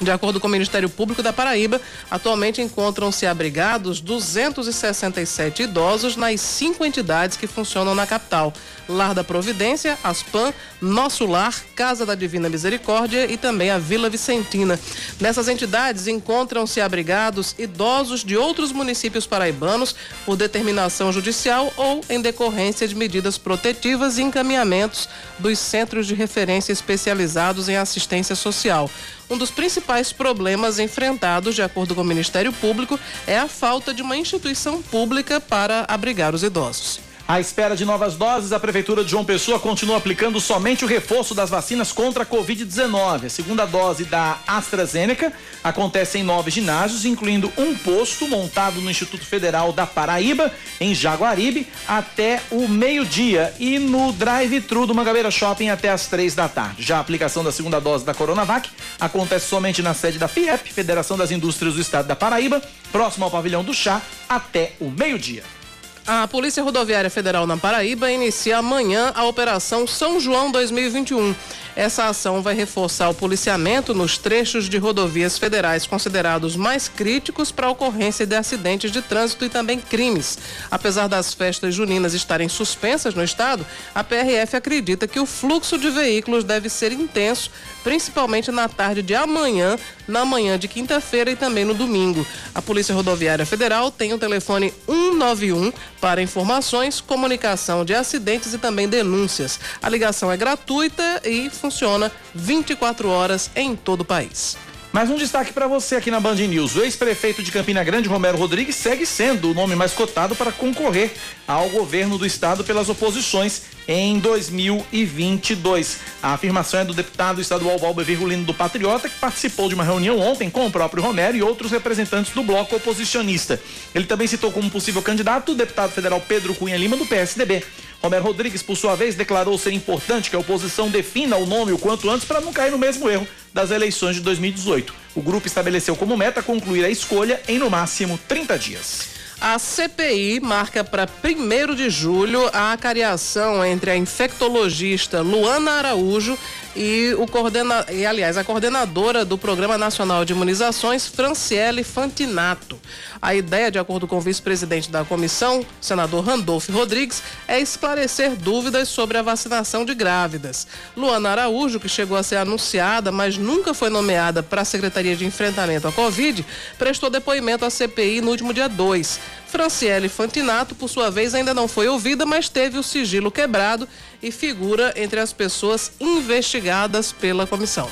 De acordo com o Ministério Público da Paraíba, atualmente encontram-se abrigados 267 idosos nas cinco entidades que funcionam na capital: Lar da Providência, Aspan, Nosso Lar, Casa da Divina Misericórdia e também a Vila Vicentina. Nessas entidades encontram-se abrigados idosos de outros municípios paraibanos por determinação judicial ou em decorrência de medidas protetivas e encaminhamentos dos centros de referência especializados em assistência social. Um dos principais problemas enfrentados, de acordo com o Ministério Público, é a falta de uma instituição pública para abrigar os idosos. À espera de novas doses, a Prefeitura de João Pessoa continua aplicando somente o reforço das vacinas contra a Covid-19. A segunda dose da AstraZeneca acontece em nove ginásios, incluindo um posto montado no Instituto Federal da Paraíba, em Jaguaribe, até o meio-dia e no drive-thru do Mangabeira Shopping até as três da tarde. Já a aplicação da segunda dose da Coronavac acontece somente na sede da FIEP, Federação das Indústrias do Estado da Paraíba, próximo ao pavilhão do chá, até o meio-dia. A Polícia Rodoviária Federal na Paraíba inicia amanhã a Operação São João 2021. Essa ação vai reforçar o policiamento nos trechos de rodovias federais considerados mais críticos para a ocorrência de acidentes de trânsito e também crimes. Apesar das festas juninas estarem suspensas no estado, a PRF acredita que o fluxo de veículos deve ser intenso, principalmente na tarde de amanhã, na manhã de quinta-feira e também no domingo. A Polícia Rodoviária Federal tem o telefone 191 para informações, comunicação de acidentes e também denúncias. A ligação é gratuita e funciona 24 horas em todo o país. Mais um destaque para você aqui na Band News. O ex-prefeito de Campina Grande, Romero Rodrigues, segue sendo o nome mais cotado para concorrer ao governo do estado pelas oposições em 2022. A afirmação é do deputado estadual Valber Virgulino do Patriota, que participou de uma reunião ontem com o próprio Romero e outros representantes do bloco oposicionista. Ele também citou como possível candidato o deputado federal Pedro Cunha Lima, do PSDB. Romero Rodrigues, por sua vez, declarou ser importante que a oposição defina o nome o quanto antes para não cair no mesmo erro das eleições de 2018. O grupo estabeleceu como meta concluir a escolha em no máximo 30 dias. A CPI marca para 1 de julho a cariação entre a infectologista Luana Araújo e o coordena... e aliás, a coordenadora do Programa Nacional de Imunizações, Franciele Fantinato. A ideia, de acordo com o vice-presidente da comissão, senador Randolfo Rodrigues, é esclarecer dúvidas sobre a vacinação de grávidas. Luana Araújo, que chegou a ser anunciada, mas nunca foi nomeada para a Secretaria de Enfrentamento à Covid, prestou depoimento à CPI no último dia 2. Franciele Fantinato, por sua vez, ainda não foi ouvida, mas teve o sigilo quebrado e figura entre as pessoas investigadas pela comissão.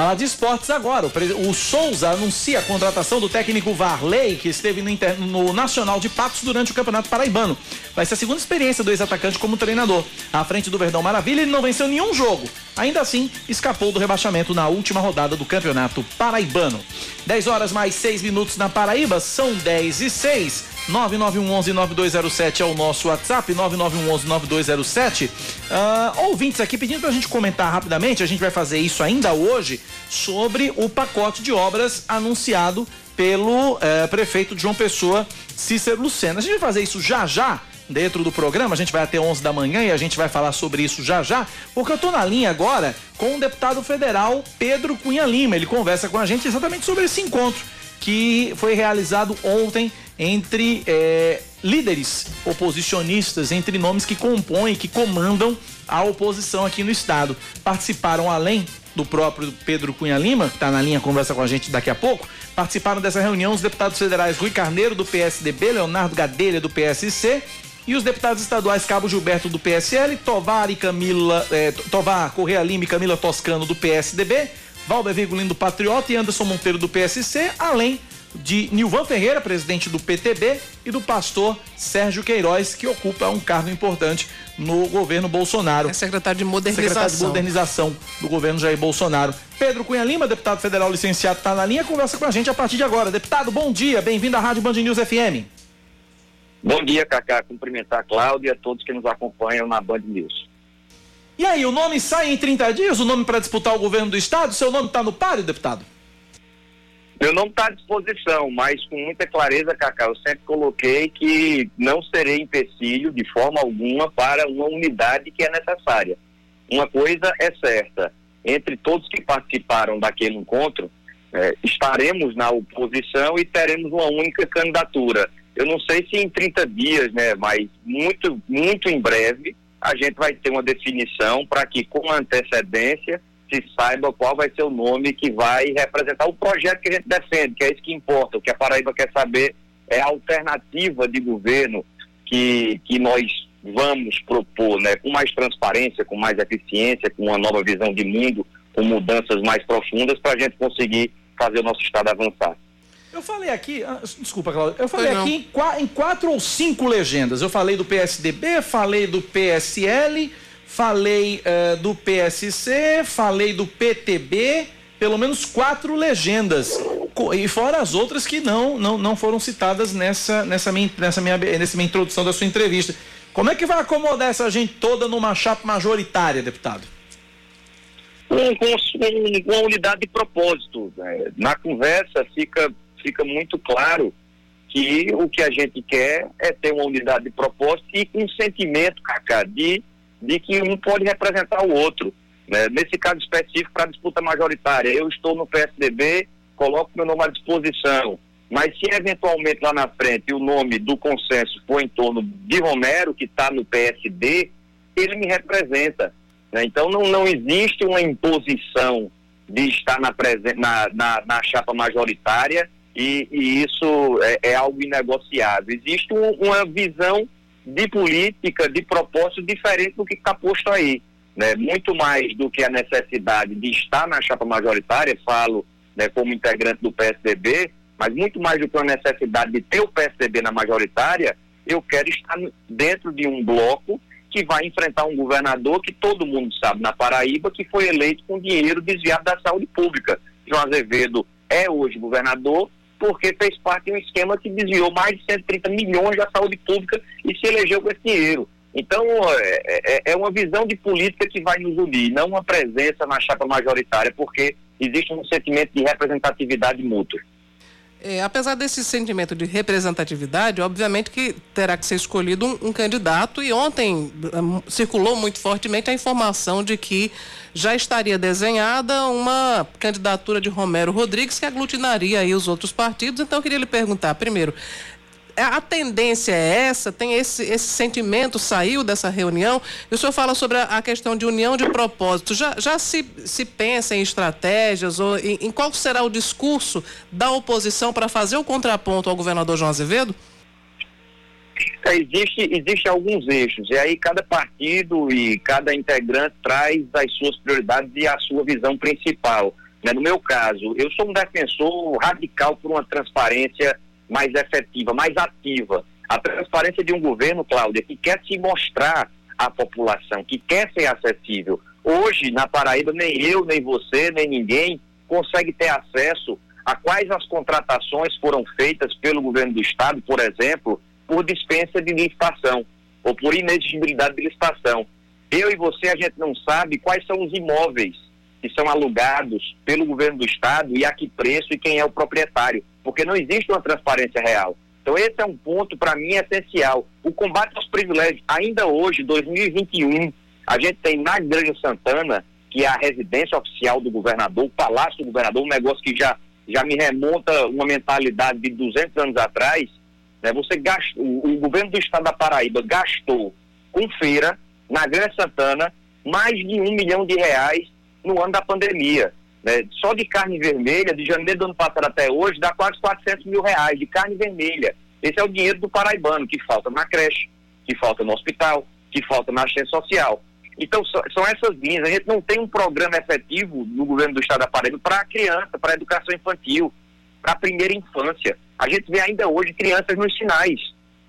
Falar de esportes agora. O, Souza anuncia a contratação do técnico Varley, que esteve no, Inter... no, Nacional de Patos durante o Campeonato Paraibano. Vai ser a segunda experiência do ex-atacante como treinador. À frente do Verdão Maravilha, ele não venceu nenhum jogo. Ainda assim, escapou do rebaixamento na última rodada do Campeonato Paraibano. 10 horas mais 6 minutos na Paraíba, são 10 e 6. 9911-9207 é o nosso WhatsApp, 9911-9207. Uh, ouvintes aqui pedindo pra gente comentar rapidamente, a gente vai fazer isso ainda hoje, sobre o pacote de obras anunciado pelo uh, prefeito João Pessoa, Cícero Lucena. A gente vai fazer isso já já dentro do programa, a gente vai até 11 da manhã e a gente vai falar sobre isso já já, porque eu tô na linha agora com o deputado federal Pedro Cunha Lima. Ele conversa com a gente exatamente sobre esse encontro que foi realizado ontem entre é, líderes oposicionistas, entre nomes que compõem, que comandam a oposição aqui no estado. Participaram além do próprio Pedro Cunha Lima, que está na linha conversa com a gente daqui a pouco, participaram dessa reunião os deputados federais Rui Carneiro, do PSDB, Leonardo Gadelha, do PSC, e os deputados estaduais Cabo Gilberto, do PSL, Tovar e Camila, eh, Tovar Correia Lima e Camila Toscano, do PSDB, Valber Virgulino, do Patriota e Anderson Monteiro, do PSC, além de Nilvan Ferreira, presidente do PTB, e do pastor Sérgio Queiroz, que ocupa um cargo importante no governo Bolsonaro. É secretário de modernização. Secretário de modernização do governo Jair Bolsonaro. Pedro Cunha Lima, deputado federal licenciado, está na linha, conversa com a gente a partir de agora. Deputado, bom dia, bem-vindo à Rádio Band News FM. Bom dia, Cacá. Cumprimentar a Cláudia e a todos que nos acompanham na Band News. E aí, o nome sai em 30 dias, o nome para disputar o governo do estado? Seu nome está no páreo, deputado? Meu nome está à disposição, mas com muita clareza, Cacá, eu sempre coloquei que não serei empecilho de forma alguma para uma unidade que é necessária. Uma coisa é certa, entre todos que participaram daquele encontro, é, estaremos na oposição e teremos uma única candidatura. Eu não sei se em 30 dias, né, mas muito, muito em breve, a gente vai ter uma definição para que, com antecedência, se saiba qual vai ser o nome que vai representar o projeto que a gente defende, que é isso que importa. O que a Paraíba quer saber é a alternativa de governo que, que nós vamos propor, né, com mais transparência, com mais eficiência, com uma nova visão de mundo, com mudanças mais profundas para a gente conseguir fazer o nosso Estado avançar. Eu falei aqui, ah, desculpa, Cláudio, eu falei aqui em, em quatro ou cinco legendas. Eu falei do PSDB, falei do PSL, falei uh, do PSC, falei do PTB, pelo menos quatro legendas. E fora as outras que não, não, não foram citadas nessa, nessa, minha, nessa, minha, nessa minha introdução da sua entrevista. Como é que vai acomodar essa gente toda numa chapa majoritária, deputado? Com, com, com uma unidade de propósito. Né? Na conversa fica, fica muito claro que o que a gente quer é ter uma unidade de propósito e um sentimento, Cacá, de de que um pode representar o outro. Né? Nesse caso específico, para disputa majoritária, eu estou no PSDB, coloco meu nome à disposição. Mas se eventualmente lá na frente o nome do consenso for em torno de Romero, que está no PSD, ele me representa. Né? Então não, não existe uma imposição de estar na, na, na, na chapa majoritária e, e isso é, é, algo inegociável. Existe um, uma visão de política, de propósito diferente do que está posto aí. Né? Muito mais do que a necessidade de estar na chapa majoritária, falo né, como integrante do PSDB, mas muito mais do que a necessidade de ter o PSDB na majoritária, eu quero estar dentro de um bloco que vai enfrentar um governador que todo mundo sabe na Paraíba que foi eleito com dinheiro desviado da saúde pública. João Azevedo é hoje governador porque fez parte de um esquema que desviou mais de 130 milhões da saúde pública e se elegeu com esse dinheiro. Então, é, é, é, uma visão de política que vai nos unir, não uma presença na chapa majoritária, porque existe um sentimento de representatividade mútua. É, apesar desse sentimento de representatividade, obviamente que terá que ser escolhido um, um, candidato e ontem um, circulou muito fortemente a informação de que já estaria desenhada uma candidatura de Romero Rodrigues que aglutinaria aí os outros partidos. Então eu queria lhe perguntar, primeiro, a tendência é essa? Tem esse, esse sentimento saiu dessa reunião? E o senhor fala sobre a, a questão de união de propósito. Já, já se, se pensa em estratégias ou em, em qual será o discurso da oposição para fazer o contraponto ao governador João Azevedo? É, existe, existe alguns eixos, e aí cada partido e cada integrante traz as suas prioridades e a sua visão principal. Né? No meu caso, eu sou um defensor radical por uma transparência mais efetiva, mais ativa. A transparência de um governo, Cláudia, que quer se mostrar à população, que quer ser acessível. Hoje, na Paraíba, nem eu, nem você, nem ninguém consegue ter acesso a quais as contratações foram feitas pelo governo do Estado, por exemplo, por dispensa de licitação ou por inexigibilidade de licitação. Eu e você, a gente não sabe quais são os imóveis que são alugados pelo governo do Estado e a que preço e quem é o proprietário porque não existe uma transparência real. Então esse é um ponto para mim essencial. O combate aos privilégios, ainda hoje, 2021, a gente tem na Grande Santana, que é a residência oficial do governador, o palácio do governador, um negócio que já, já me remonta uma mentalidade de 200 anos atrás, né? Você gastou, o, o governo do estado da Paraíba gastou com feira na Grande Santana mais de um milhão de reais no ano da pandemia. Né? Só de carne vermelha, de janeiro do ano passado até hoje, dá quase 400 mil reais de carne vermelha. Esse é o dinheiro do paraibano que falta na creche, que falta no hospital, que falta na assistência social. Então, são essas linhas. A gente não tem um programa efetivo no governo do estado da Paraíba para a criança, para a educação infantil, para a primeira infância. A gente vê ainda hoje crianças nos sinais.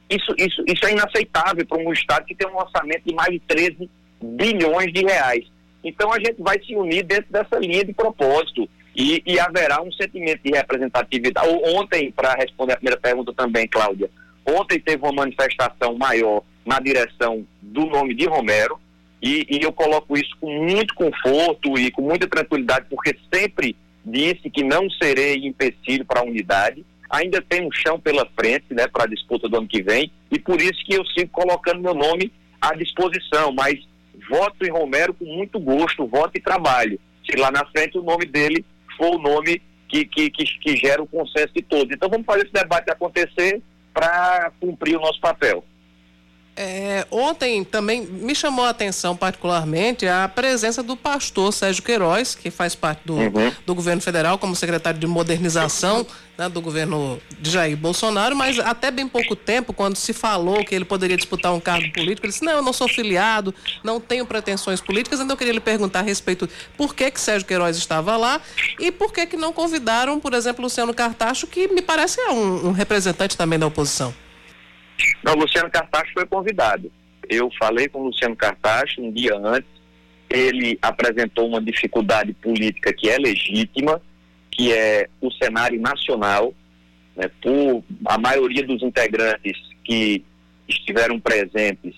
Isso, isso, isso é inaceitável para um estado que tem um orçamento de mais de 13 bilhões de reais. Então a gente vai se unir dentro dessa linha de propósito e, e haverá um sentimento de representatividade. Ontem, para responder a primeira pergunta também, Cláudia, ontem teve uma manifestação maior na direção do nome de Romero e, e eu coloco isso com muito conforto e com muita tranquilidade, porque sempre disse que não serei empecilho para a unidade. Ainda tem um chão pela frente, né, para a disputa do ano que vem, e por isso que eu sigo colocando meu nome à disposição. Mas voto em Romero com muito gosto, voto e trabalho. Se lá na frente o nome dele for o nome que, que, que, que gera o consenso de todos. Então vamos fazer esse debate acontecer para cumprir o nosso papel. É, ontem também me chamou a atenção particularmente a presença do pastor Sérgio Queiroz, que faz parte do, uhum. do governo federal como secretário de modernização né, do governo de Jair Bolsonaro, mas até bem pouco tempo, quando se falou que ele poderia disputar um cargo político, ele disse, não, eu não sou filiado, não tenho pretensões políticas, então eu queria lhe perguntar a respeito por que que Sérgio Queiroz estava lá e por que que não convidaram, por exemplo, Luciano Cartacho, que me parece é um, um representante também da oposição. Não, Luciano Cartacho foi convidado. Eu falei com o Luciano Cartacho um dia antes. Ele apresentou uma dificuldade política que é legítima, que é o cenário nacional. Né, por a maioria dos integrantes que estiveram presentes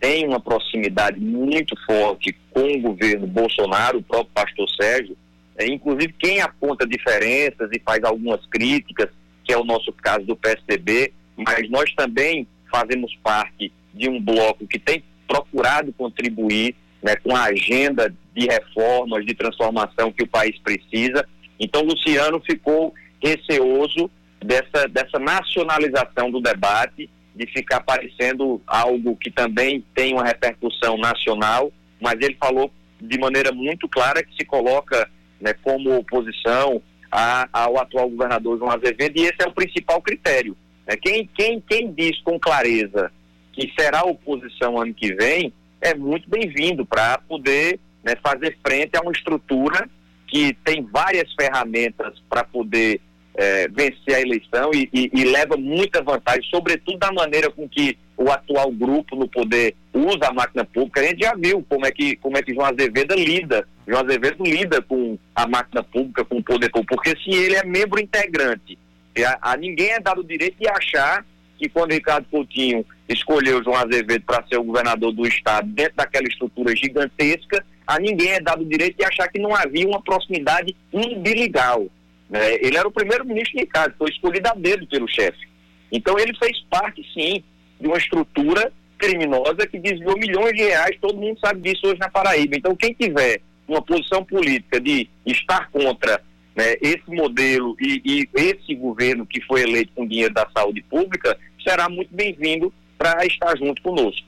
tem uma proximidade muito forte com o governo Bolsonaro, o próprio pastor Sérgio. É, inclusive, quem aponta diferenças e faz algumas críticas, que é o nosso caso do PSDB, mas nós também fazemos parte de um bloco que tem procurado contribuir né, com a agenda de reformas, de transformação que o país precisa. Então, Luciano ficou receoso dessa, dessa nacionalização do debate, de ficar parecendo algo que também tem uma repercussão nacional, mas ele falou de maneira muito clara que se coloca né, como oposição a, ao atual governador João Azevedo, e esse é o principal critério. Né? Quem, quem, quem diz com clareza que será oposição ano que vem, é muito bem-vindo para poder né, fazer frente a uma estrutura que tem várias ferramentas para poder é, vencer a eleição e, e, e, leva muita vantagem, sobretudo da maneira com que o atual grupo no poder usa a máquina pública. A gente já viu como é que, como é que João Azevedo lida. João Azevedo lida com a máquina pública, com o poder público, porque se ele é membro integrante, a, a ninguém é dado o direito de achar que quando Ricardo Coutinho escolheu João Azevedo para ser o governador do estado dentro daquela estrutura gigantesca, a ninguém é dado o direito de achar que não havia uma proximidade umbilical. Né? Ele era o primeiro-ministro Ricardo, foi escolhido a dedo pelo chefe. Então ele fez parte, sim, de uma estrutura criminosa que desviou milhões de reais, todo mundo sabe disso hoje na Paraíba. Então quem tiver uma posição política de estar contra né, esse modelo e, e, esse governo que foi eleito com dinheiro da saúde pública, será muito bem-vindo para estar junto conosco.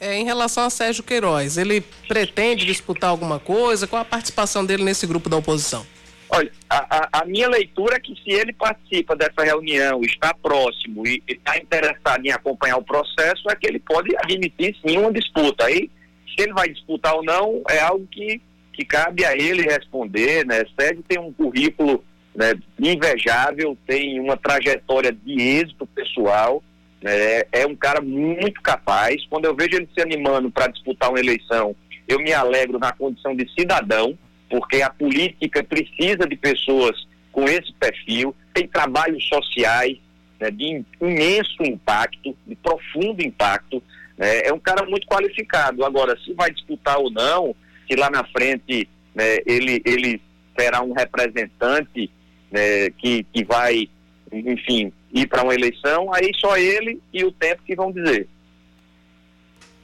É, em relação a Sérgio Queiroz, ele pretende disputar alguma coisa? Qual a participação dele nesse grupo da oposição? Olha, a, a, a minha leitura é que se ele participa dessa reunião, está próximo e está interessado em acompanhar o processo, é que ele pode admitir sim uma disputa. Aí, se ele vai disputar ou não, é algo que, que cabe a ele responder, né? Sérgio tem um currículo né, invejável, tem uma trajetória de êxito pessoal, é, é um cara muito capaz. Quando eu vejo ele se animando para disputar uma eleição, eu me alegro na condição de cidadão, porque a política precisa de pessoas com esse perfil, tem trabalhos sociais né, de imenso impacto, de profundo impacto. Né, é um cara muito qualificado. Agora, se vai disputar ou não, se lá na frente né, ele, ele será um representante né, que, que vai, enfim, ir para uma eleição, aí só ele e o tempo que vão dizer.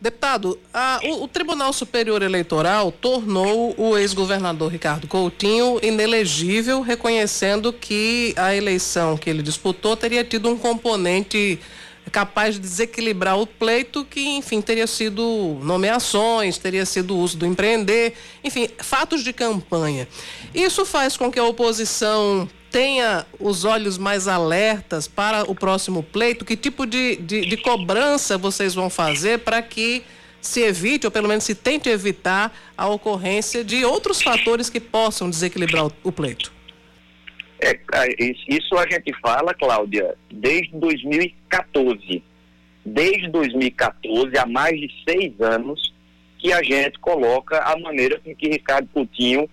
Deputado, a, o, o, Tribunal Superior Eleitoral tornou o ex-governador Ricardo Coutinho inelegível, reconhecendo que a eleição que ele disputou teria tido um componente capaz de desequilibrar o pleito, que, enfim, teria sido nomeações, teria sido uso do empreender, enfim, fatos de campanha. Isso faz com que a oposição tenha os olhos mais alertas para o próximo pleito? Que tipo de, de, de cobrança vocês vão fazer para que se evite, ou pelo menos se tente evitar, a ocorrência de outros fatores que possam desequilibrar o, o pleito? É, isso a gente fala, Cláudia, desde 2014. Desde 2014, há mais de seis anos, que a gente coloca a maneira com que Ricardo Coutinho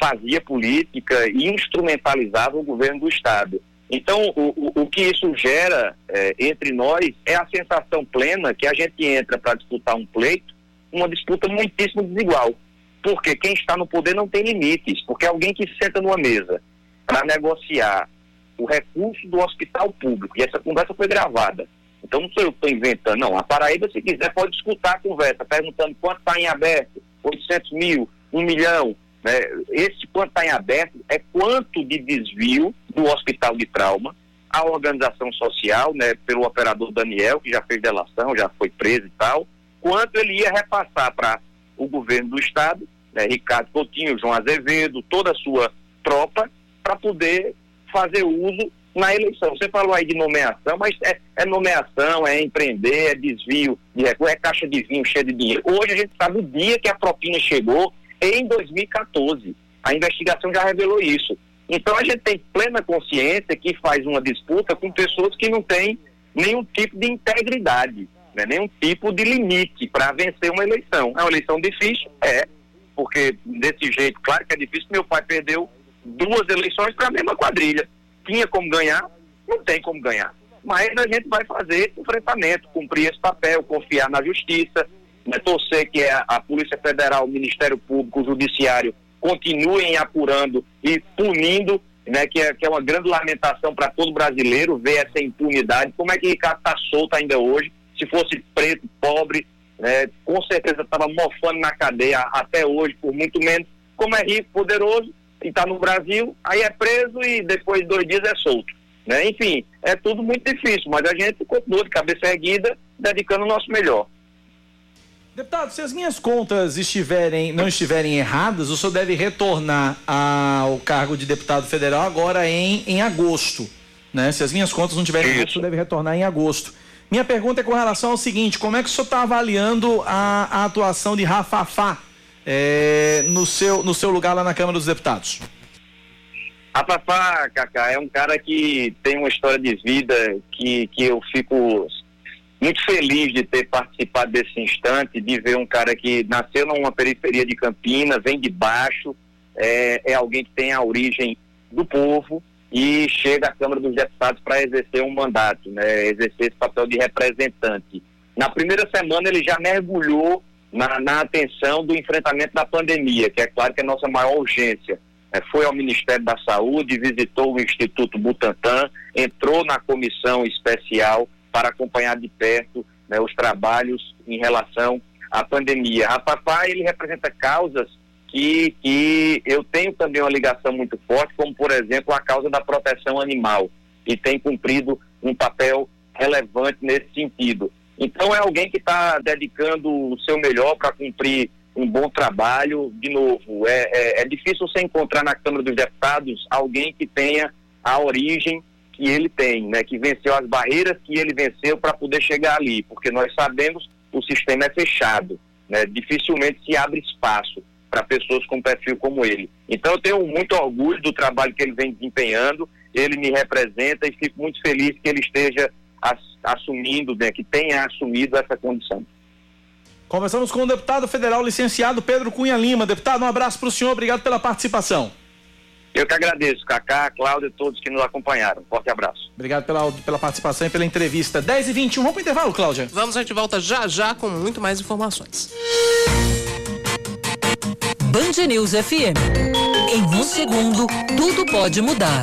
fazia política e instrumentalizava o governo do Estado. Então, o, o, o que isso gera é, entre nós é a sensação plena que a gente entra para disputar um pleito, uma disputa muitíssimo desigual. Porque quem está no poder não tem limites, porque alguém que senta numa mesa para negociar o recurso do hospital público, e essa conversa foi gravada. Então, não sou eu que estou inventando, não. A Paraíba, se quiser, pode escutar a conversa, perguntando quanto está em aberto, 800 mil, 1 milhão, né? Esse quanto está em aberto é quanto de desvio do hospital de trauma à organização social, né, pelo operador Daniel, que já fez delação, já foi preso e tal, quanto ele ia repassar para o governo do Estado, né, Ricardo Coutinho, João Azevedo, toda a sua tropa, para poder fazer uso na eleição. Você falou aí de nomeação, mas é, é, nomeação, é empreender, é desvio de recursos, é caixa de vinho cheia de dinheiro. Hoje a gente sabe o dia que a propina chegou em 2014. A investigação já revelou isso. Então a gente tem plena consciência que faz uma disputa com pessoas que não têm nenhum tipo de integridade, né? nenhum tipo de limite para vencer uma eleição. É uma eleição difícil? É, porque desse jeito, claro que é difícil, meu pai perdeu duas eleições para a mesma quadrilha. Tinha como ganhar? Não tem como ganhar. Mas a gente vai fazer enfrentamento, cumprir esse papel, confiar na justiça, né, torcer que a, a Polícia Federal, o Ministério Público, o Judiciário continuem apurando e punindo, né, que, é, que é uma grande lamentação para todo brasileiro ver essa impunidade. Como é que Ricardo está solto ainda hoje? Se fosse preto, pobre, né, com certeza estava mofando na cadeia até hoje, por muito menos, como é rico, poderoso, e está no Brasil, aí é preso e depois de dois dias é solto. Né? Enfim, é tudo muito difícil, mas a gente continua de cabeça erguida, dedicando o nosso melhor. Deputado, se as minhas contas estiverem, não estiverem erradas, o senhor deve retornar ao cargo de deputado federal agora em, em agosto. Né? Se as minhas contas não estiverem erradas, o senhor deve retornar em agosto. Minha pergunta é com relação ao seguinte: como é que o senhor está avaliando a, a, atuação de Rafafá é, no, seu, no seu lugar lá na Câmara dos Deputados? Rafafá, Cacá, é um cara que tem uma história de vida que, que eu fico muito feliz de ter participado desse instante, de ver um cara que nasceu numa periferia de Campinas, vem de baixo, é, é alguém que tem a origem do povo e chega à Câmara dos Deputados para exercer um mandato, né, exercer esse papel de representante. Na primeira semana ele já mergulhou na, na atenção do enfrentamento da pandemia, que é claro que é a nossa maior urgência. É, foi ao Ministério da Saúde, visitou o Instituto Butantan, entrou na comissão especial para acompanhar de perto né, os trabalhos em relação à pandemia. A Papá, ele representa causas que, que eu tenho também uma ligação muito forte, como, por exemplo, a causa da proteção animal, e tem cumprido um papel relevante nesse sentido. Então, é alguém que está dedicando o seu melhor para cumprir um bom trabalho. De novo, é, é, é difícil você encontrar na Câmara dos Deputados alguém que tenha a origem que ele tem, né, que venceu as barreiras que ele venceu para poder chegar ali, porque nós sabemos o sistema é fechado, né, dificilmente se abre espaço para pessoas com perfil como ele. Então eu tenho muito orgulho do trabalho que ele vem desempenhando, ele me representa e fico muito feliz que ele esteja assumindo, né, que tenha assumido essa condição. Conversamos com o deputado federal licenciado Pedro Cunha Lima. Deputado, um abraço para o senhor, obrigado pela participação. Eu que agradeço, Cacá, Cláudio e todos que nos acompanharam. Forte abraço. Obrigado pela, pela participação e pela entrevista. 10 e 21 vamos para o intervalo, Cláudia? Vamos, a gente volta já já com muito mais informações. Band News FM. Em um segundo, tudo pode mudar.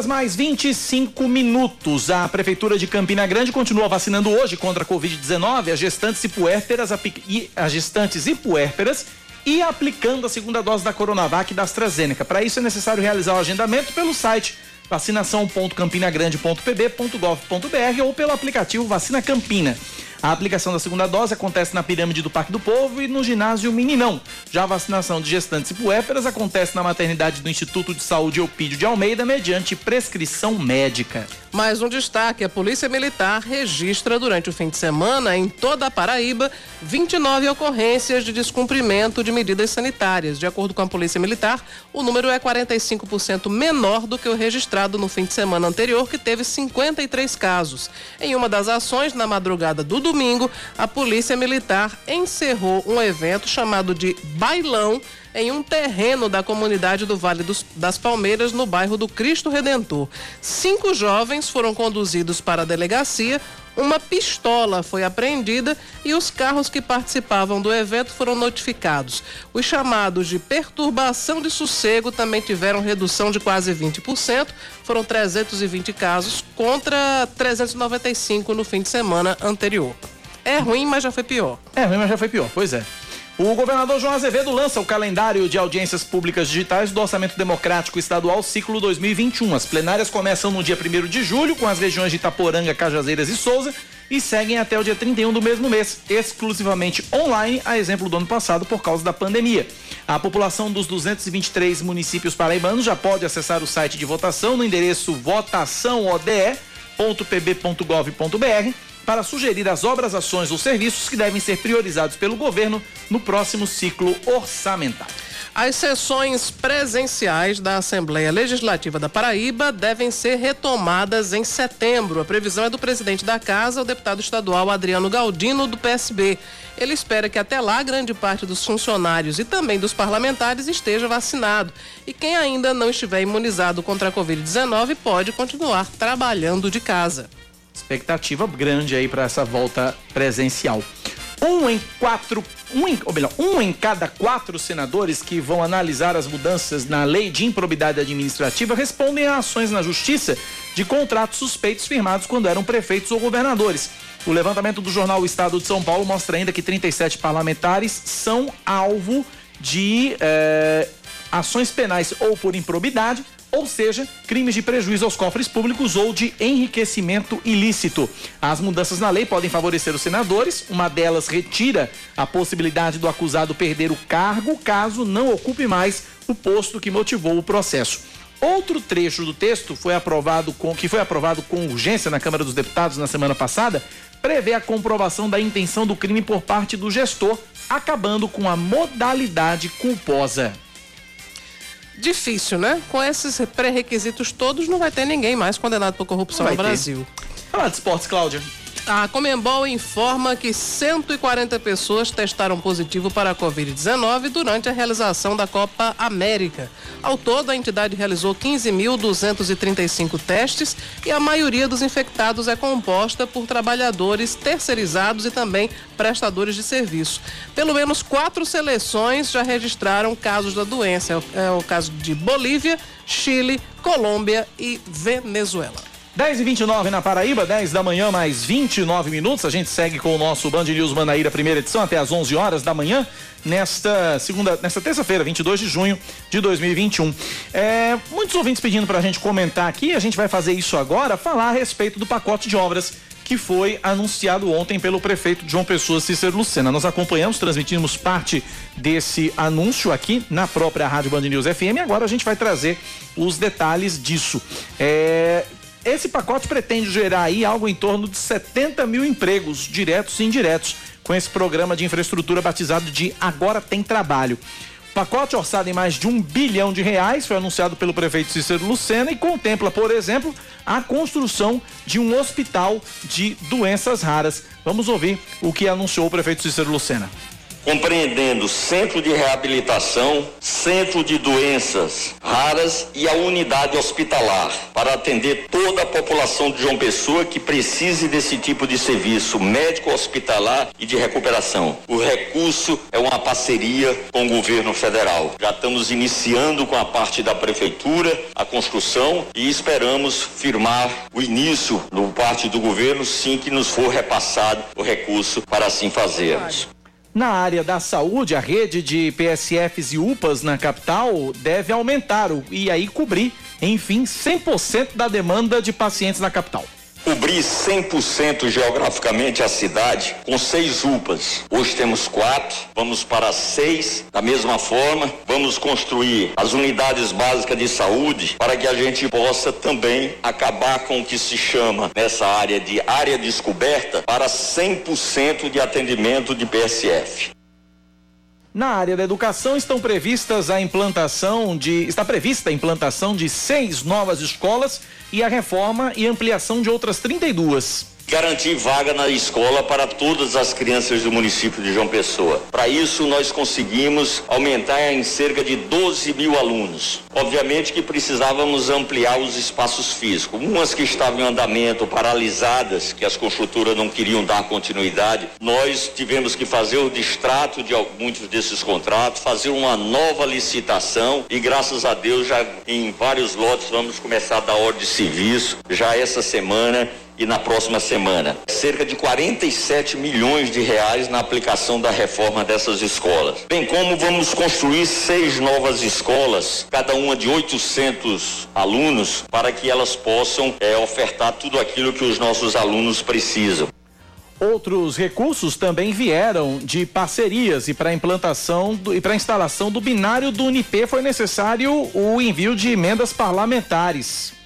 Horas mais 25 minutos. A Prefeitura de Campina Grande continua vacinando hoje contra a Covid-19 as gestantes e puérperas, as gestantes e puérperas e aplicando a segunda dose da Coronavac e da AstraZeneca. Para isso é necessário realizar o agendamento pelo site vacinação.campinagrande.pb.gov.br ou pelo aplicativo Vacina Campina. A aplicação da segunda dose acontece na pirâmide do Parque do Povo e no ginásio Meninão. Já a vacinação de gestantes e puérperas acontece na maternidade do Instituto de Saúde Eupídio de Almeida mediante prescrição médica. Mais um destaque: a Polícia Militar registra durante o fim de semana em toda a Paraíba 29 ocorrências de descumprimento de medidas sanitárias. De acordo com a Polícia Militar, o número é 45% menor do que o registrado no fim de semana anterior, que teve 53 casos. Em uma das ações, na madrugada do a Polícia Militar encerrou um evento chamado de Bailão em um terreno da comunidade do Vale dos, das Palmeiras, no bairro do Cristo Redentor. Cinco jovens foram conduzidos para a delegacia, uma pistola foi apreendida e os carros que participavam do evento foram notificados. Os chamados de perturbação de sossego também tiveram redução de quase 20%, foram 320 casos contra 395 no fim de semana anterior. É ruim, mas já foi pior. É ruim, mas já foi pior, pois é. O governador João Azevedo lança o calendário de audiências públicas digitais do Orçamento Democrático Estadual Ciclo 2021. As plenárias começam no dia 1 de julho, com as regiões de Itaporanga, Cajazeiras e Souza, e seguem até o dia 31 do mesmo mês, exclusivamente online, a exemplo do ano passado por causa da pandemia. A população dos 223 municípios paraibanos já pode acessar o site de votação no endereço votaçãoode.pb.gov.br para sugerir as obras, ações ou serviços que devem ser priorizados pelo governo no próximo ciclo orçamentário. As sessões presenciais da Assembleia Legislativa da Paraíba devem ser retomadas em setembro. A previsão é do presidente da casa, o deputado estadual Adriano Galdino, do PSB. Ele espera que até lá grande parte dos funcionários e também dos parlamentares esteja vacinado. E quem ainda não estiver imunizado contra a Covid-19 pode continuar trabalhando de casa. Expectativa grande aí para essa volta presencial. Um em quatro, um em, ou melhor, um em cada quatro senadores que vão analisar as mudanças na lei de improbidade administrativa respondem a ações na justiça de contratos suspeitos firmados quando eram prefeitos ou governadores. O levantamento do jornal O Estado de São Paulo mostra ainda que 37 parlamentares são alvo de eh, ações penais ou por improbidade ou seja, crimes de prejuízo aos cofres públicos ou de enriquecimento ilícito. As mudanças na lei podem favorecer os senadores, uma delas retira a possibilidade do acusado perder o cargo caso não ocupe mais o posto que motivou o processo. Outro trecho do texto foi aprovado com, que foi aprovado com urgência na Câmara dos Deputados na semana passada prevê a comprovação da intenção do crime por parte do gestor, acabando com a modalidade culposa. Difícil, né? Com esses pré-requisitos todos, não vai ter ninguém mais condenado por corrupção no Brasil. Fala de esportes, Cláudia. A Comembol informa que 140 pessoas testaram positivo para a Covid-19 durante a realização da Copa América. Ao todo, a entidade realizou 15.235 testes e a maioria dos infectados é composta por trabalhadores terceirizados e também prestadores de serviço. Pelo menos quatro seleções já registraram casos da doença. É o caso de Bolívia, Chile, Colômbia e Venezuela. 10 e 29 na Paraíba, 10 da manhã, mais 29 minutos. A gente segue com o nosso Band News Manaíra, primeira edição, até às 11 horas da manhã, nesta segunda, nesta terça-feira, 22 de junho de 2021. É, muitos ouvintes pedindo para a gente comentar aqui, a gente vai fazer isso agora, falar a respeito do pacote de obras que foi anunciado ontem pelo prefeito João Pessoa Cícero Lucena. Nós acompanhamos, transmitimos parte desse anúncio aqui na própria Rádio Band News FM. Agora a gente vai trazer os detalhes disso. É, esse pacote pretende gerar aí algo em torno de 70 mil empregos, diretos e indiretos, com esse programa de infraestrutura batizado de Agora Tem Trabalho. O pacote orçado em mais de um bilhão de reais foi anunciado pelo prefeito Cícero Lucena e contempla, por exemplo, a construção de um hospital de doenças raras. Vamos ouvir o que anunciou o prefeito Cícero Lucena compreendendo centro de reabilitação, centro de doenças raras e a unidade hospitalar, para atender toda a população de João Pessoa que precise desse tipo de serviço médico hospitalar e de recuperação. O recurso é uma parceria com o governo federal. Já estamos iniciando com a parte da prefeitura a construção e esperamos firmar o início do parte do governo sim que nos for repassado o recurso para assim fazermos. Na área da saúde, a rede de PSFs e UPAs na capital deve aumentar e aí cobrir, enfim, 100% da demanda de pacientes na capital cobrir 100% geograficamente a cidade com seis UPAs. Hoje temos quatro, vamos para seis. Da mesma forma, vamos construir as unidades básicas de saúde para que a gente possa também acabar com o que se chama nessa área de área descoberta para 100% de atendimento de PSF. Na área da educação estão previstas a implantação de está prevista a implantação de seis novas escolas e a reforma e ampliação de outras 32 garantir vaga na escola para todas as crianças do município de João Pessoa. Para isso, nós conseguimos aumentar em cerca de 12 mil alunos. Obviamente que precisávamos ampliar os espaços físicos. Umas que estavam em andamento, paralisadas, que as construtoras não queriam dar continuidade, nós tivemos que fazer o distrato de muitos desses contratos, fazer uma nova licitação e graças a Deus já em vários lotes vamos começar a dar ordem de serviço já essa semana e na próxima semana. Cerca de 47 milhões de reais na aplicação da reforma dessas escolas. Bem como vamos construir seis novas escolas, cada uma de 800 alunos, para que elas possam é, ofertar tudo aquilo que os nossos alunos precisam. Outros recursos também vieram de parcerias e para implantação do, e para instalação do binário do Unip foi necessário o envio de emendas parlamentares.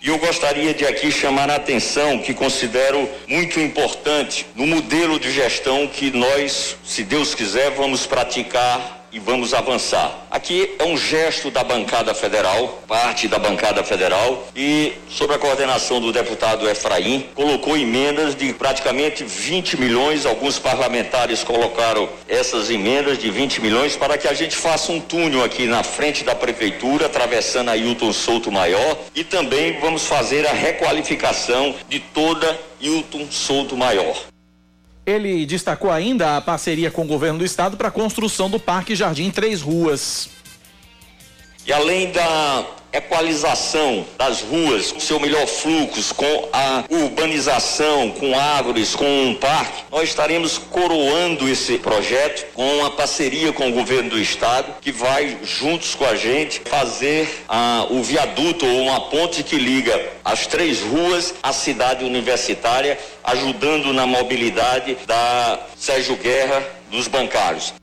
E eu gostaria de aqui chamar a atenção que considero muito importante no modelo de gestão que nós, se Deus quiser, vamos praticar e vamos avançar. Aqui é um gesto da bancada federal, parte da bancada federal, e sob a coordenação do deputado Efraim, colocou emendas de praticamente 20 milhões. Alguns parlamentares colocaram essas emendas de 20 milhões para que a gente faça um túnel aqui na frente da prefeitura, atravessando a Hilton Souto Maior, e também vamos fazer a requalificação de toda Hilton Souto Maior. Ele destacou ainda a parceria com o governo do estado para a construção do Parque Jardim Três Ruas. E além da equalização das ruas, com seu melhor fluxo, com a urbanização, com árvores, com um parque, nós estaremos coroando esse projeto com uma parceria com o governo do estado, que vai juntos com a gente fazer ah, o viaduto ou uma ponte que liga as três ruas à cidade universitária, ajudando na mobilidade da Sérgio Guerra dos bancários.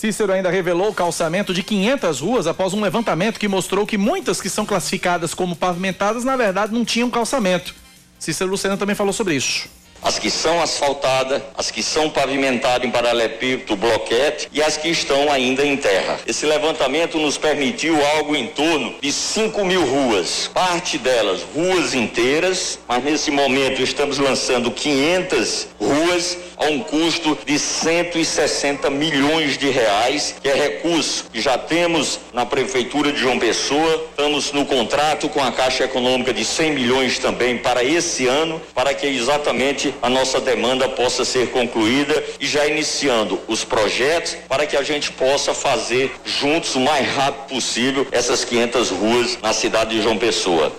Cícero ainda revelou o calçamento de 500 ruas após um levantamento que mostrou que muitas que são classificadas como pavimentadas, na verdade, não tinham calçamento. Cícero Lucena também falou sobre isso as que são asfaltadas, as que são pavimentadas em paralelepípedo, bloquete e as que estão ainda em terra. Esse levantamento nos permitiu algo em torno de 5 mil ruas, parte delas ruas inteiras, mas nesse momento estamos lançando 500 ruas a um custo de 160 milhões de reais, que é recurso que já temos na Prefeitura de João Pessoa. Estamos no contrato com a Caixa Econômica de 100 milhões também para esse ano, para que exatamente a nossa demanda possa ser concluída e já iniciando os projetos para que a gente possa fazer juntos o mais rápido possível essas 500 ruas na cidade de João Pessoa.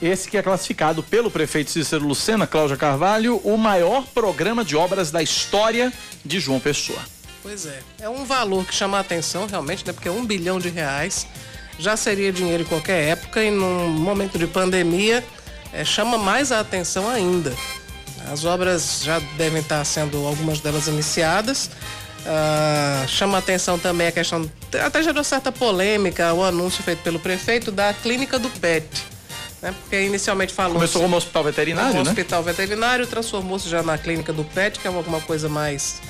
Esse que é classificado pelo prefeito Cícero Lucena, Cláudia Carvalho, o maior programa de obras da história de João Pessoa. Pois é, é um valor que chama a atenção realmente, né? Porque um bilhão de reais já seria dinheiro em qualquer época e num momento de pandemia é, chama mais a atenção ainda. As obras já devem estar sendo algumas delas iniciadas. Uh, chama a atenção também a questão, até gerou certa polêmica, o anúncio feito pelo prefeito da clínica do PET né? Porque inicialmente falou. Começou como hospital veterinário, como né? hospital veterinário, transformou-se já na clínica do PET, que é alguma coisa mais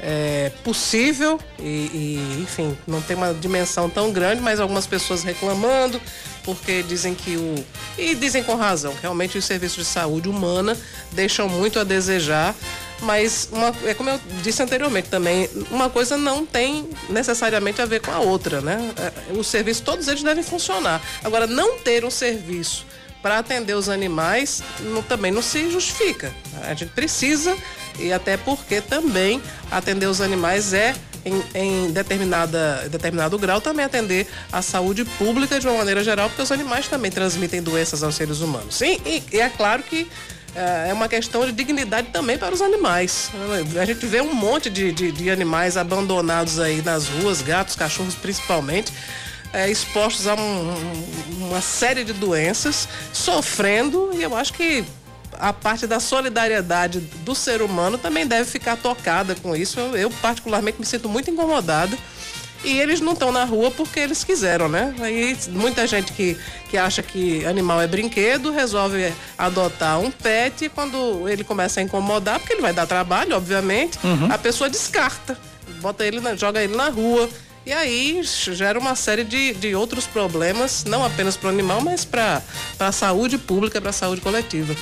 é, possível e, e, enfim, não tem uma dimensão tão grande, mas algumas pessoas reclamando porque dizem que o e dizem com razão, realmente os serviços de saúde humana deixam muito a desejar, mas uma, é como eu disse anteriormente também, uma coisa não tem necessariamente a ver com a outra, né? É, os serviços todos eles devem funcionar. Agora não ter um serviço para atender os animais não, também não se justifica. A gente precisa e até porque também atender os animais é em, em, determinada, determinado grau também atender a saúde pública de uma maneira geral, porque os animais também transmitem doenças aos seres humanos. Sim, e, e é claro que é, é uma questão de dignidade também para os animais. A gente vê um monte de, de, de animais abandonados aí nas ruas, gatos, cachorros principalmente é, expostos a um, uma série de doenças, sofrendo, e eu acho que a parte da solidariedade do ser humano também deve ficar tocada com isso. Eu, eu particularmente, me sinto muito incomodada. E eles não estão na rua porque eles quiseram, né? Aí muita gente que, que acha que animal é brinquedo resolve adotar um pet e quando ele começa a incomodar, porque ele vai dar trabalho, obviamente, uhum. a pessoa descarta, bota ele, na, joga ele na rua. E aí gera uma série de, de outros problemas, não apenas para o animal, mas para a saúde pública, para a saúde coletiva.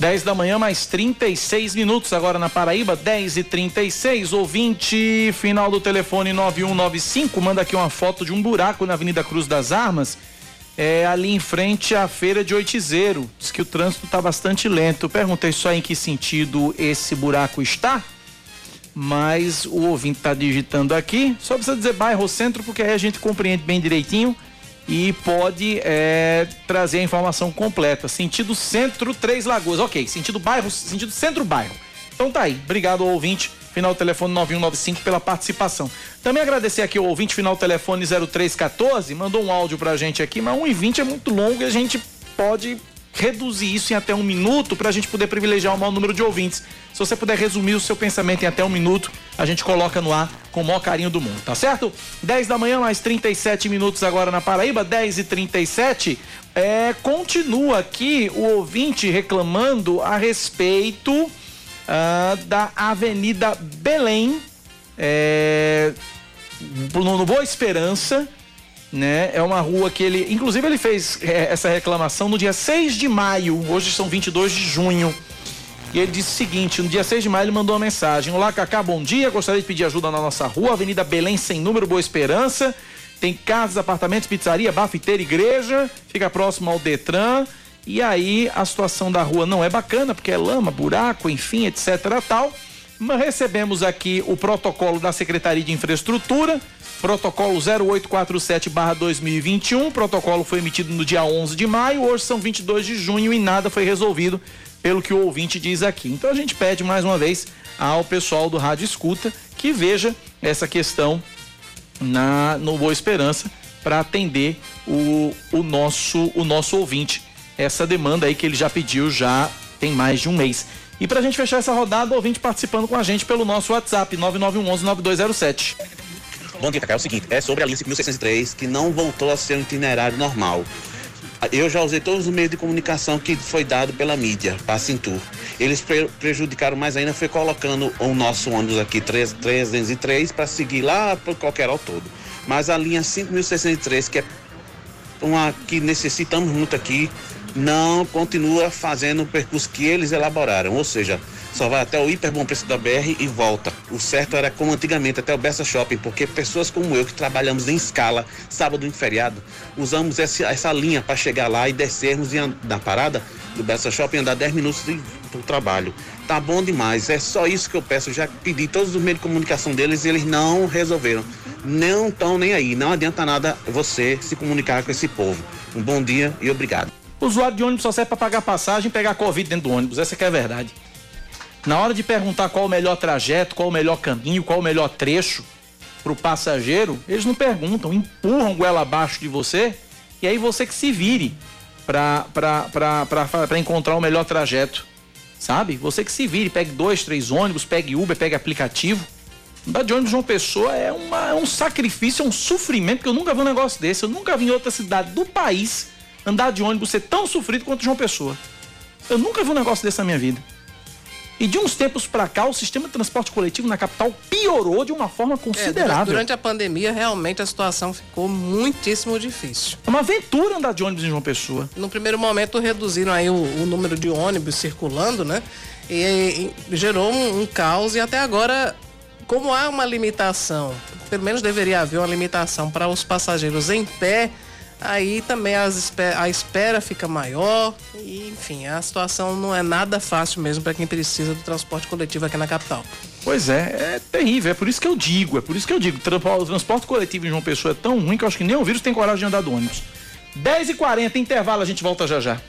10 da manhã, mais 36 minutos agora na Paraíba, 10 e 36 Ouvinte, final do telefone 9195, manda aqui uma foto de um buraco na Avenida Cruz das Armas, é, ali em frente à feira de Oitizeiro. Diz que o trânsito está bastante lento. Perguntei só em que sentido esse buraco está mas o ouvinte está digitando aqui. Só precisa dizer bairro ou centro, porque aí a gente compreende bem direitinho e pode é, trazer a informação completa. Sentido centro, Três Lagoas. Ok, sentido bairro, sentido centro-bairro. Então tá aí. Obrigado ao ouvinte, final telefone 9195, pela participação. Também agradecer aqui ao ouvinte, final telefone 0314, mandou um áudio pra gente aqui, mas 1 e 20 é muito longo e a gente pode reduzir isso em até um minuto para a gente poder privilegiar o maior número de ouvintes. Se você puder resumir o seu pensamento em até um minuto, a gente coloca no ar com o maior carinho do mundo, tá certo? 10 da manhã, mais 37 minutos agora na Paraíba, 10 e 37 é, continua aqui o ouvinte reclamando a respeito uh, da Avenida Belém, é, no, Boa Esperança, né? É uma rua que ele, inclusive ele fez é, essa reclamação no dia 6 de maio, hoje são 22 de junho. E ele disse o seguinte: no dia 6 de maio ele mandou uma mensagem: Olá, Cacá, bom dia. Gostaria de pedir ajuda na nossa rua, Avenida Belém Sem Número, Boa Esperança. Tem casas, apartamentos, pizzaria, bafiteira, igreja. Fica próximo ao Detran. E aí a situação da rua não é bacana, porque é lama, buraco, enfim, etc. tal. Recebemos aqui o protocolo da Secretaria de Infraestrutura, protocolo 0847-2021. O protocolo foi emitido no dia 11 de maio, hoje são 22 de junho e nada foi resolvido, pelo que o ouvinte diz aqui. Então a gente pede mais uma vez ao pessoal do Rádio Escuta que veja essa questão na no Boa Esperança para atender o, o, nosso, o nosso ouvinte. Essa demanda aí que ele já pediu já tem mais de um mês. E para a gente fechar essa rodada, ouvinte participando com a gente pelo nosso WhatsApp, 9911-9207. Bom dia, Cacá. É o seguinte, é sobre a linha 5603, que não voltou a ser um itinerário normal. Eu já usei todos os meios de comunicação que foi dado pela mídia, para a Cintur. Eles pre prejudicaram mais ainda, foi colocando o nosso ônibus aqui, 303, para seguir lá para qualquer ao todo. Mas a linha 5603, que é uma que necessitamos muito aqui, não continua fazendo o percurso que eles elaboraram, ou seja, só vai até o hiper bom preço da BR e volta. O certo era como antigamente, até o Bessa Shopping, porque pessoas como eu que trabalhamos em escala, sábado e feriado, usamos essa, essa linha para chegar lá e descermos e na parada do Bessa Shopping andar 10 minutos para o trabalho. Tá bom demais, é só isso que eu peço. Já pedi todos os meios de comunicação deles e eles não resolveram. Não estão nem aí. Não adianta nada você se comunicar com esse povo. Um bom dia e obrigado. O usuário de ônibus só serve para pagar passagem e pegar Covid dentro do ônibus. Essa que é a verdade. Na hora de perguntar qual o melhor trajeto, qual o melhor caminho, qual o melhor trecho para o passageiro, eles não perguntam, empurram goela abaixo de você e aí você que se vire para encontrar o melhor trajeto. Sabe? Você que se vire, pegue dois, três ônibus, pegue Uber, pegue aplicativo. Andar de ônibus uma pessoa é, uma, é um sacrifício, é um sofrimento, porque eu nunca vi um negócio desse. Eu nunca vi em outra cidade do país andar de ônibus ser tão sofrido quanto João Pessoa. Eu nunca vi um negócio desse na minha vida. E de uns tempos para cá, o sistema de transporte coletivo na capital piorou de uma forma considerável. É, durante a pandemia, realmente a situação ficou muitíssimo difícil. É uma aventura andar de ônibus em João Pessoa. No primeiro momento, reduziram aí o, o número de ônibus circulando, né? E, e gerou um, um caos e até agora, como há uma limitação, pelo menos deveria haver uma limitação para os passageiros em pé aí também a espera fica maior e, enfim, a situação não é nada fácil mesmo para quem precisa do transporte coletivo aqui na capital. Pois é, é terrível, é por isso que eu digo, é por isso que eu digo, o transporte coletivo em João Pessoa é tão ruim que eu acho que nem o vírus tem coragem de andar do ônibus. 10h40, intervalo, a gente volta já já.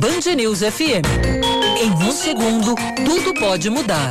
Band News FM. Em um segundo, tudo pode mudar.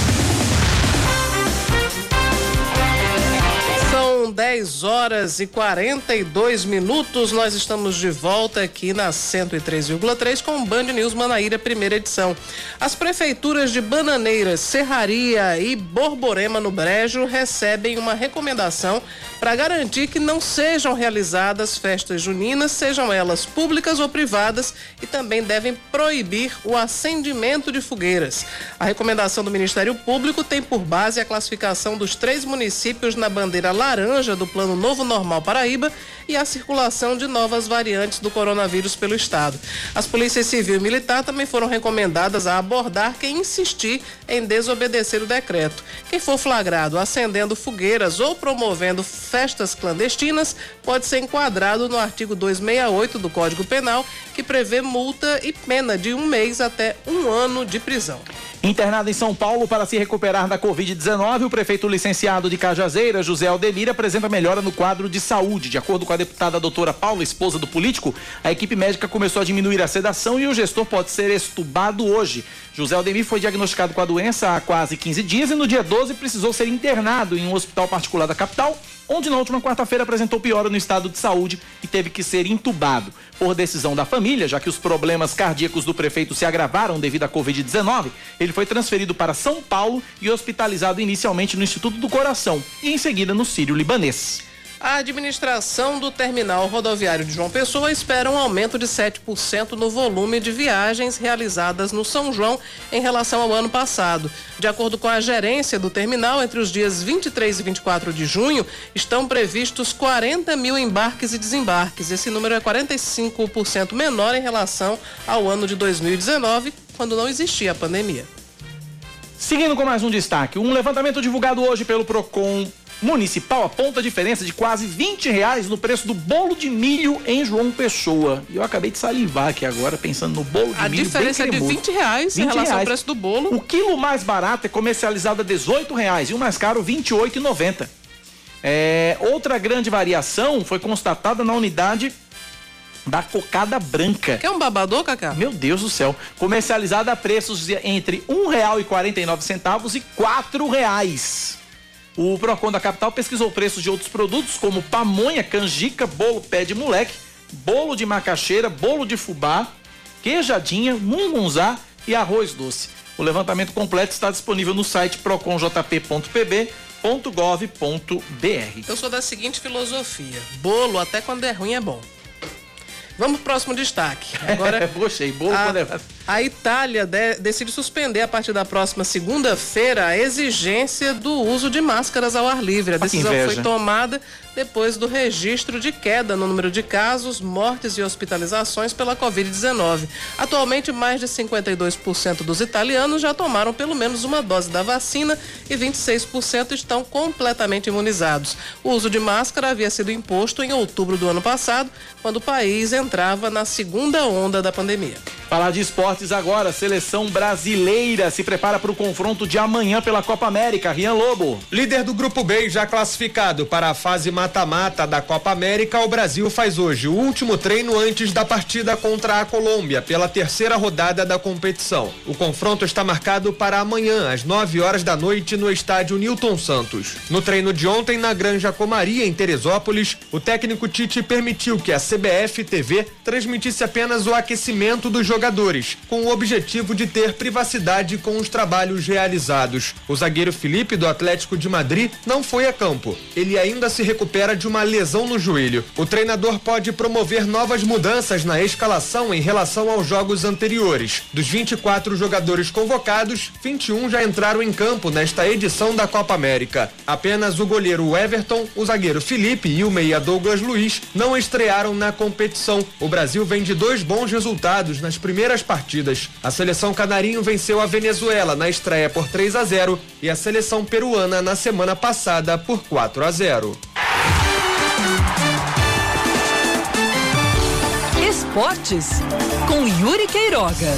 10 horas e 42 minutos. Nós estamos de volta aqui na 103,3 com Band News Manaíra, primeira edição. As prefeituras de Bananeiras, Serraria e Borborema no Brejo recebem uma recomendação para garantir que não sejam realizadas festas juninas, sejam elas públicas ou privadas, e também devem proibir o acendimento de fogueiras. A recomendação do Ministério Público tem por base a classificação dos três municípios na bandeira laranja do Plano Novo Normal Paraíba e a circulação de novas variantes do coronavírus pelo estado. As polícias civil e militar também foram recomendadas a abordar quem insistir em desobedecer o decreto. Quem for flagrado acendendo fogueiras ou promovendo festas clandestinas pode ser enquadrado no artigo 268 do Código Penal, que prevê multa e pena de um mês até um ano de prisão. Internado em São Paulo para se recuperar da Covid-19, o prefeito licenciado de Cajazeira, José Aldemir, apresenta melhora no quadro de saúde. De acordo com a deputada doutora Paula, esposa do político, a equipe médica começou a diminuir a sedação e o gestor pode ser estubado hoje. José Aldemir foi diagnosticado com a doença há quase 15 dias e no dia 12 precisou ser internado em um hospital particular da capital onde na última quarta-feira apresentou piora no estado de saúde e teve que ser entubado. Por decisão da família, já que os problemas cardíacos do prefeito se agravaram devido à Covid-19, ele foi transferido para São Paulo e hospitalizado inicialmente no Instituto do Coração e em seguida no Sírio Libanês. A administração do terminal rodoviário de João Pessoa espera um aumento de 7% no volume de viagens realizadas no São João em relação ao ano passado. De acordo com a gerência do terminal, entre os dias 23 e 24 de junho estão previstos 40 mil embarques e desembarques. Esse número é 45% menor em relação ao ano de 2019, quando não existia a pandemia. Seguindo com mais um destaque, um levantamento divulgado hoje pelo Procon Municipal aponta a diferença de quase 20 reais no preço do bolo de milho em João Pessoa. E eu acabei de salivar aqui agora, pensando no bolo de a milho. A diferença é de 20 reais 20 em relação reais. ao preço do bolo. O quilo mais barato é comercializado a 18 reais e o mais caro 28,90. É, outra grande variação foi constatada na unidade da cocada branca. Que é um babador, Cacá? Meu Deus do céu. Comercializada a preços entre R$ 1,49 e R$ reais. O Procon da capital pesquisou preços de outros produtos como pamonha, canjica, bolo pé de moleque, bolo de macaxeira, bolo de fubá, queijadinha, mungunzá e arroz doce. O levantamento completo está disponível no site proconjp.pb.gov.br. Eu sou da seguinte filosofia: bolo até quando é ruim é bom. Vamos pro próximo destaque. Agora, Gostei, bolo a, a Itália de, decide suspender a partir da próxima segunda-feira a exigência do uso de máscaras ao ar livre. A decisão foi tomada depois do registro de queda no número de casos, mortes e hospitalizações pela Covid-19. Atualmente, mais de 52% dos italianos já tomaram pelo menos uma dose da vacina e 26% estão completamente imunizados. O uso de máscara havia sido imposto em outubro do ano passado, quando o país entrava na segunda onda da pandemia. Falar de esportes agora, seleção brasileira se prepara para o confronto de amanhã pela Copa América. Rian Lobo. Líder do grupo B já classificado para a fase mata-mata da Copa América, o Brasil faz hoje o último treino antes da partida contra a Colômbia pela terceira rodada da competição. O confronto está marcado para amanhã, às 9 horas da noite, no estádio Newton Santos. No treino de ontem, na Granja Comaria, em Teresópolis, o técnico Tite permitiu que a CBF TV transmitisse apenas o aquecimento dos jogadores, com o objetivo de ter privacidade com os trabalhos realizados. O zagueiro Felipe, do Atlético de Madrid, não foi a campo. Ele ainda se recupera recupera de uma lesão no joelho. O treinador pode promover novas mudanças na escalação em relação aos jogos anteriores. Dos 24 jogadores convocados, 21 já entraram em campo nesta edição da Copa América. Apenas o goleiro Everton, o zagueiro Felipe e o meia Douglas Luiz não estrearam na competição. O Brasil vem de dois bons resultados nas primeiras partidas. A seleção canarinho venceu a Venezuela na estreia por 3 a 0 e a seleção peruana na semana passada por 4 a 0. Esportes com Yuri Queiroga.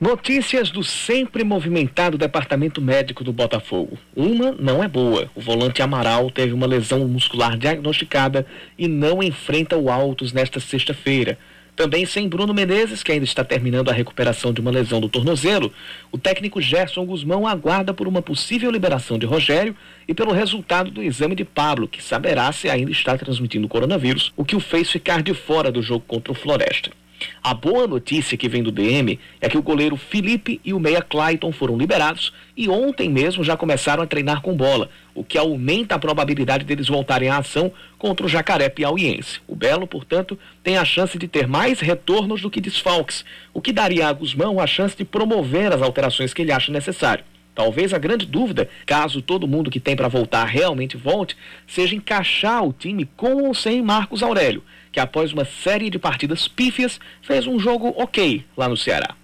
Notícias do sempre movimentado departamento médico do Botafogo. Uma não é boa. O volante Amaral teve uma lesão muscular diagnosticada e não enfrenta o Altos nesta sexta-feira. Também sem Bruno Menezes, que ainda está terminando a recuperação de uma lesão do tornozelo, o técnico Gerson Guzmão aguarda por uma possível liberação de Rogério e pelo resultado do exame de Pablo, que saberá se ainda está transmitindo o coronavírus, o que o fez ficar de fora do jogo contra o Floresta. A boa notícia que vem do DM é que o goleiro Felipe e o meia Clayton foram liberados e ontem mesmo já começaram a treinar com bola, o que aumenta a probabilidade deles voltarem à ação contra o Jacaré Piauiense. O Belo, portanto, tem a chance de ter mais retornos do que desfalques, o que daria a Guzmão a chance de promover as alterações que ele acha necessário. Talvez a grande dúvida, caso todo mundo que tem para voltar realmente volte, seja encaixar o time com ou sem Marcos Aurélio, que após uma série de partidas pífias fez um jogo ok lá no Ceará.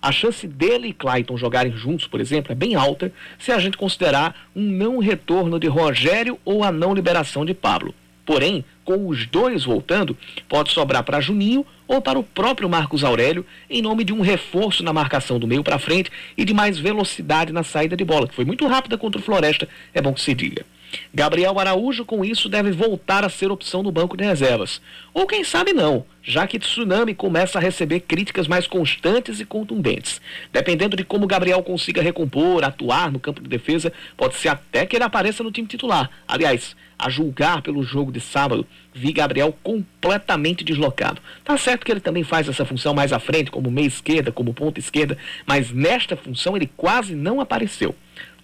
A chance dele e Clayton jogarem juntos, por exemplo, é bem alta se a gente considerar um não retorno de Rogério ou a não liberação de Pablo. Porém, com os dois voltando, pode sobrar para Juninho ou para o próprio Marcos Aurélio, em nome de um reforço na marcação do meio para frente e de mais velocidade na saída de bola, que foi muito rápida contra o Floresta, é bom que se diga. Gabriel Araújo, com isso, deve voltar a ser opção no banco de reservas. Ou quem sabe não, já que Tsunami começa a receber críticas mais constantes e contundentes. Dependendo de como Gabriel consiga recompor, atuar no campo de defesa, pode ser até que ele apareça no time titular. Aliás, a julgar pelo jogo de sábado, vi Gabriel completamente deslocado. Tá certo que ele também faz essa função mais à frente, como meia esquerda, como ponta esquerda, mas nesta função ele quase não apareceu.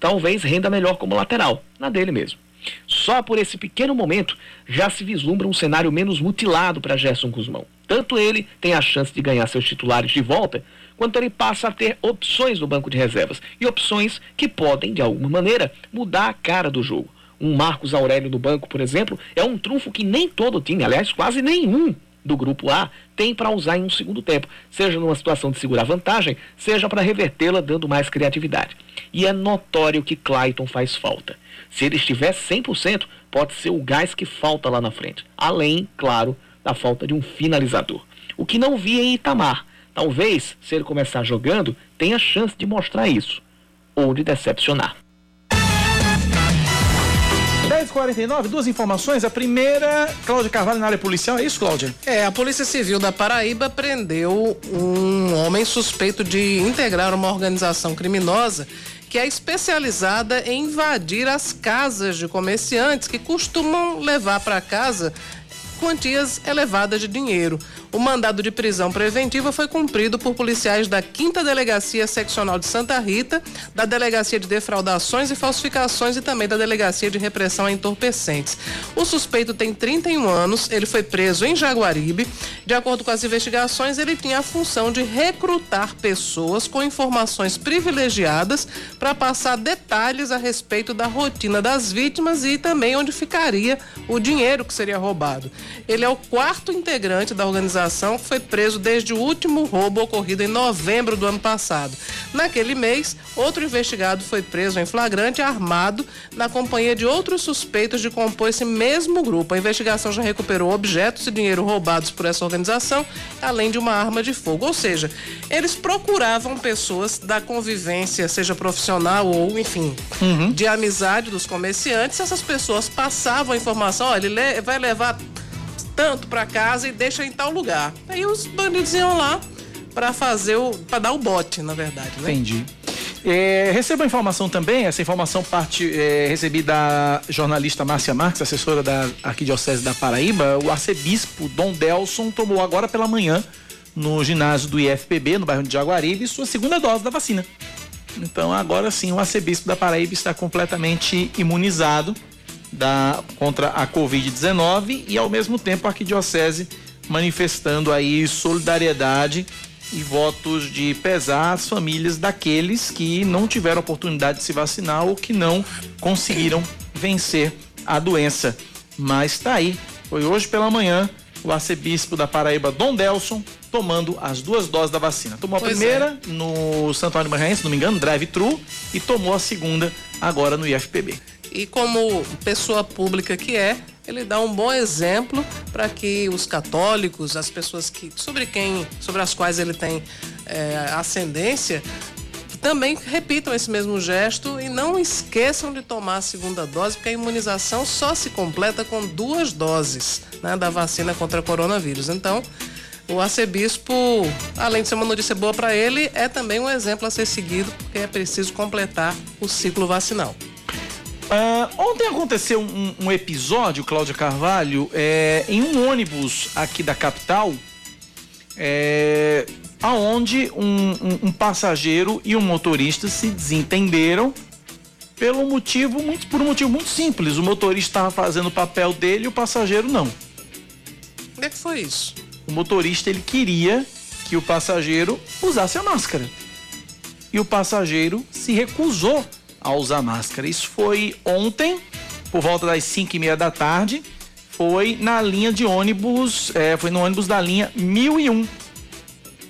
Talvez renda melhor como lateral, na dele mesmo. Só por esse pequeno momento já se vislumbra um cenário menos mutilado para Gerson Guzmão. Tanto ele tem a chance de ganhar seus titulares de volta, quanto ele passa a ter opções no banco de reservas e opções que podem, de alguma maneira, mudar a cara do jogo. Um Marcos Aurélio no banco, por exemplo, é um trunfo que nem todo time, aliás, quase nenhum do grupo A tem para usar em um segundo tempo, seja numa situação de segurar vantagem, seja para revertê-la dando mais criatividade. E é notório que Clayton faz falta. Se ele estiver 100%, pode ser o gás que falta lá na frente. Além, claro, da falta de um finalizador. O que não vi em Itamar. Talvez, se ele começar jogando, tenha chance de mostrar isso. Ou de decepcionar. 10h49, duas informações. A primeira, Cláudia Carvalho na área policial. É isso, Cláudia? É, a Polícia Civil da Paraíba prendeu um homem suspeito de integrar uma organização criminosa que é especializada em invadir as casas de comerciantes que costumam levar para casa quantias elevadas de dinheiro. O mandado de prisão preventiva foi cumprido por policiais da 5 Delegacia Seccional de Santa Rita, da Delegacia de Defraudações e Falsificações e também da Delegacia de Repressão a Entorpecentes. O suspeito tem 31 anos, ele foi preso em Jaguaribe. De acordo com as investigações, ele tinha a função de recrutar pessoas com informações privilegiadas para passar detalhes a respeito da rotina das vítimas e também onde ficaria o dinheiro que seria roubado. Ele é o quarto integrante da organização que foi preso desde o último roubo ocorrido em novembro do ano passado. Naquele mês, outro investigado foi preso em flagrante armado na companhia de outros suspeitos de compor esse mesmo grupo. A investigação já recuperou objetos e dinheiro roubados por essa organização, além de uma arma de fogo. Ou seja, eles procuravam pessoas da convivência, seja profissional ou, enfim, Uhum. de amizade dos comerciantes. Essas pessoas passavam a informação: olha, ele le- vai levar tanto para casa e deixa em tal lugar. Aí os bandidos iam lá para fazer o. para dar o bote, na verdade, né? Entendi. É, recebo a informação também, essa informação parte é, recebida da jornalista Márcia Marques, assessora da Arquidiocese da Paraíba. O arcebispo Dom Delson tomou agora pela manhã, no ginásio do IFPB, no bairro de Jaguaribe, sua segunda dose da vacina. Então agora sim o arcebispo da Paraíba está completamente imunizado da, contra a Covid-19 e ao mesmo tempo a arquidiocese manifestando aí solidariedade e votos de pesar às famílias daqueles que não tiveram oportunidade de se vacinar ou que não conseguiram vencer a doença. Mas está aí, foi hoje pela manhã o arcebispo da Paraíba, Dom Delson, tomando as duas doses da vacina. Tomou a Pois primeira no Santo Antônio Maranhense, se não me engano, drive-thru, e tomou a segunda agora no IFPB. E como pessoa pública que é, ele dá um bom exemplo para que os católicos, as pessoas que sobre quem, sobre as quais ele tem é, ascendência, também repitam esse mesmo gesto e não esqueçam de tomar a segunda dose, porque a imunização só se completa com duas doses né, da vacina contra coronavírus. Então, o arcebispo, além de ser uma notícia boa para ele, é também um exemplo a ser seguido, porque é preciso completar o ciclo vacinal. Ah, ontem aconteceu um, um episódio, Cláudia Carvalho, é, em um ônibus aqui da capital, é, aonde um, um- um passageiro e um motorista se desentenderam pelo motivo muito, por um motivo muito simples. O motorista estava fazendo o papel dele e o passageiro não. Como é que foi isso? O motorista ele queria que o passageiro usasse a máscara. E o passageiro se recusou a usar máscara. Isso foi ontem, por volta das 5 e meia da tarde. Foi na linha de ônibus, é, foi no ônibus da linha 1001.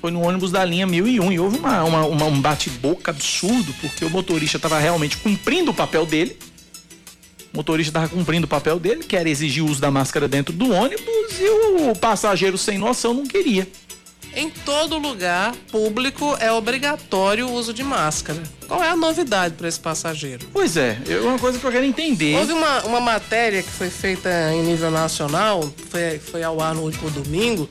Foi no ônibus da linha 1001 e houve uma, uma- uma- um bate-boca absurdo, porque o motorista estava realmente cumprindo o papel dele. O motorista estava cumprindo o papel dele, que era exigir o uso da máscara dentro do ônibus, e o passageiro sem noção não queria. Em todo lugar público é obrigatório o uso de máscara. Qual é a novidade para esse passageiro? Pois é, é uma coisa que eu quero entender. Houve uma, uma matéria que foi feita em nível nacional, foi, foi ao ar no último domingo,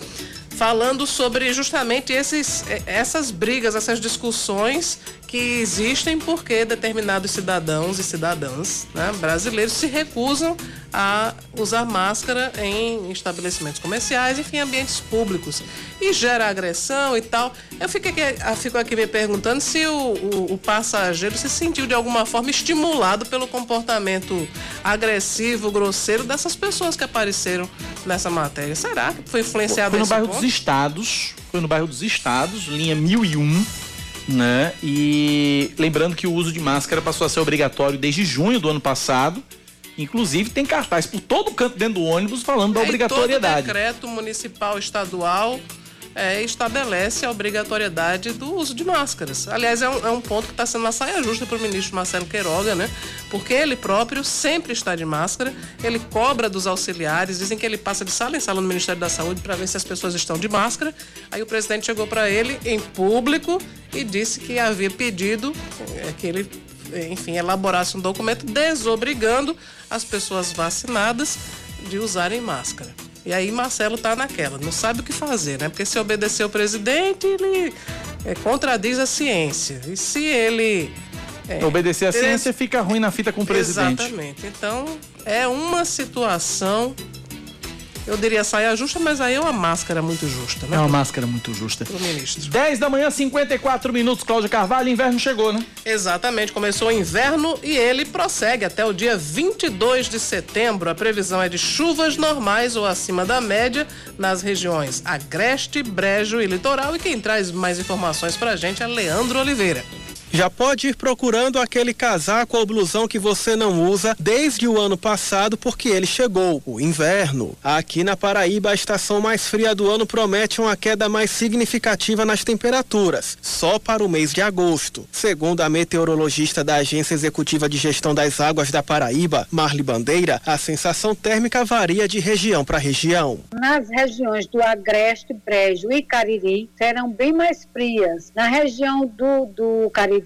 falando sobre justamente esses, essas brigas, essas discussões que existem porque determinados cidadãos e cidadãs né, brasileiros se recusam a usar máscara em estabelecimentos comerciais, enfim, ambientes públicos. E gera agressão e tal. Eu fico aqui, eu fico aqui me perguntando se o, o, o, passageiro se sentiu de alguma forma estimulado pelo comportamento agressivo, grosseiro dessas pessoas que apareceram nessa matéria. Será que foi influenciado Foi no bairro ponto? dos Estados, foi no bairro dos Estados, linha 1001 né? E lembrando que o uso de máscara passou a ser obrigatório desde junho do ano passado. Inclusive tem cartaz por todo canto dentro do ônibus falando da É, obrigatoriedade. Todo decreto municipal estadual é, estabelece a obrigatoriedade do uso de máscaras. Aliás, é um, é um ponto que está sendo uma saia justa para o ministro Marcelo Queiroga, né? Porque ele próprio sempre está de máscara, ele cobra dos auxiliares, dizem que ele passa de sala em sala no Ministério da Saúde para ver se as pessoas estão de máscara. Aí o presidente chegou para ele em público e disse que havia pedido é, que ele, enfim, elaborasse um documento desobrigando as pessoas vacinadas de usarem máscara. E aí Marcelo tá naquela, não sabe o que fazer, né? Porque se obedecer o presidente, ele é, contradiz a ciência. E se ele. é, Obedecer a ciência fica ruim na fita com o presidente. Exatamente. Então, é uma situação. Eu diria saia justa, mas aí é uma máscara muito justa, né? É uma máscara muito justa. Pro ministro. 10 da manhã, 54 minutos, Cláudia Carvalho, inverno chegou, né? Exatamente, começou o inverno e ele prossegue até o dia 22 de setembro. A previsão é de chuvas normais ou acima da média nas regiões Agreste, Brejo e Litoral. E quem traz mais informações pra gente é Leandro Oliveira. Já pode ir procurando aquele casaco ou blusão que você não usa desde o ano passado, porque ele chegou, o inverno. Aqui na Paraíba, a estação mais fria do ano promete uma queda mais significativa nas temperaturas, só para o mês de agosto. Segundo a meteorologista da Agência Executiva de Gestão das Águas da Paraíba, Marli Bandeira, a sensação térmica varia de região para região. Nas regiões do Agreste, Brejo e Cariri serão bem mais frias. Na região do, do Cariri,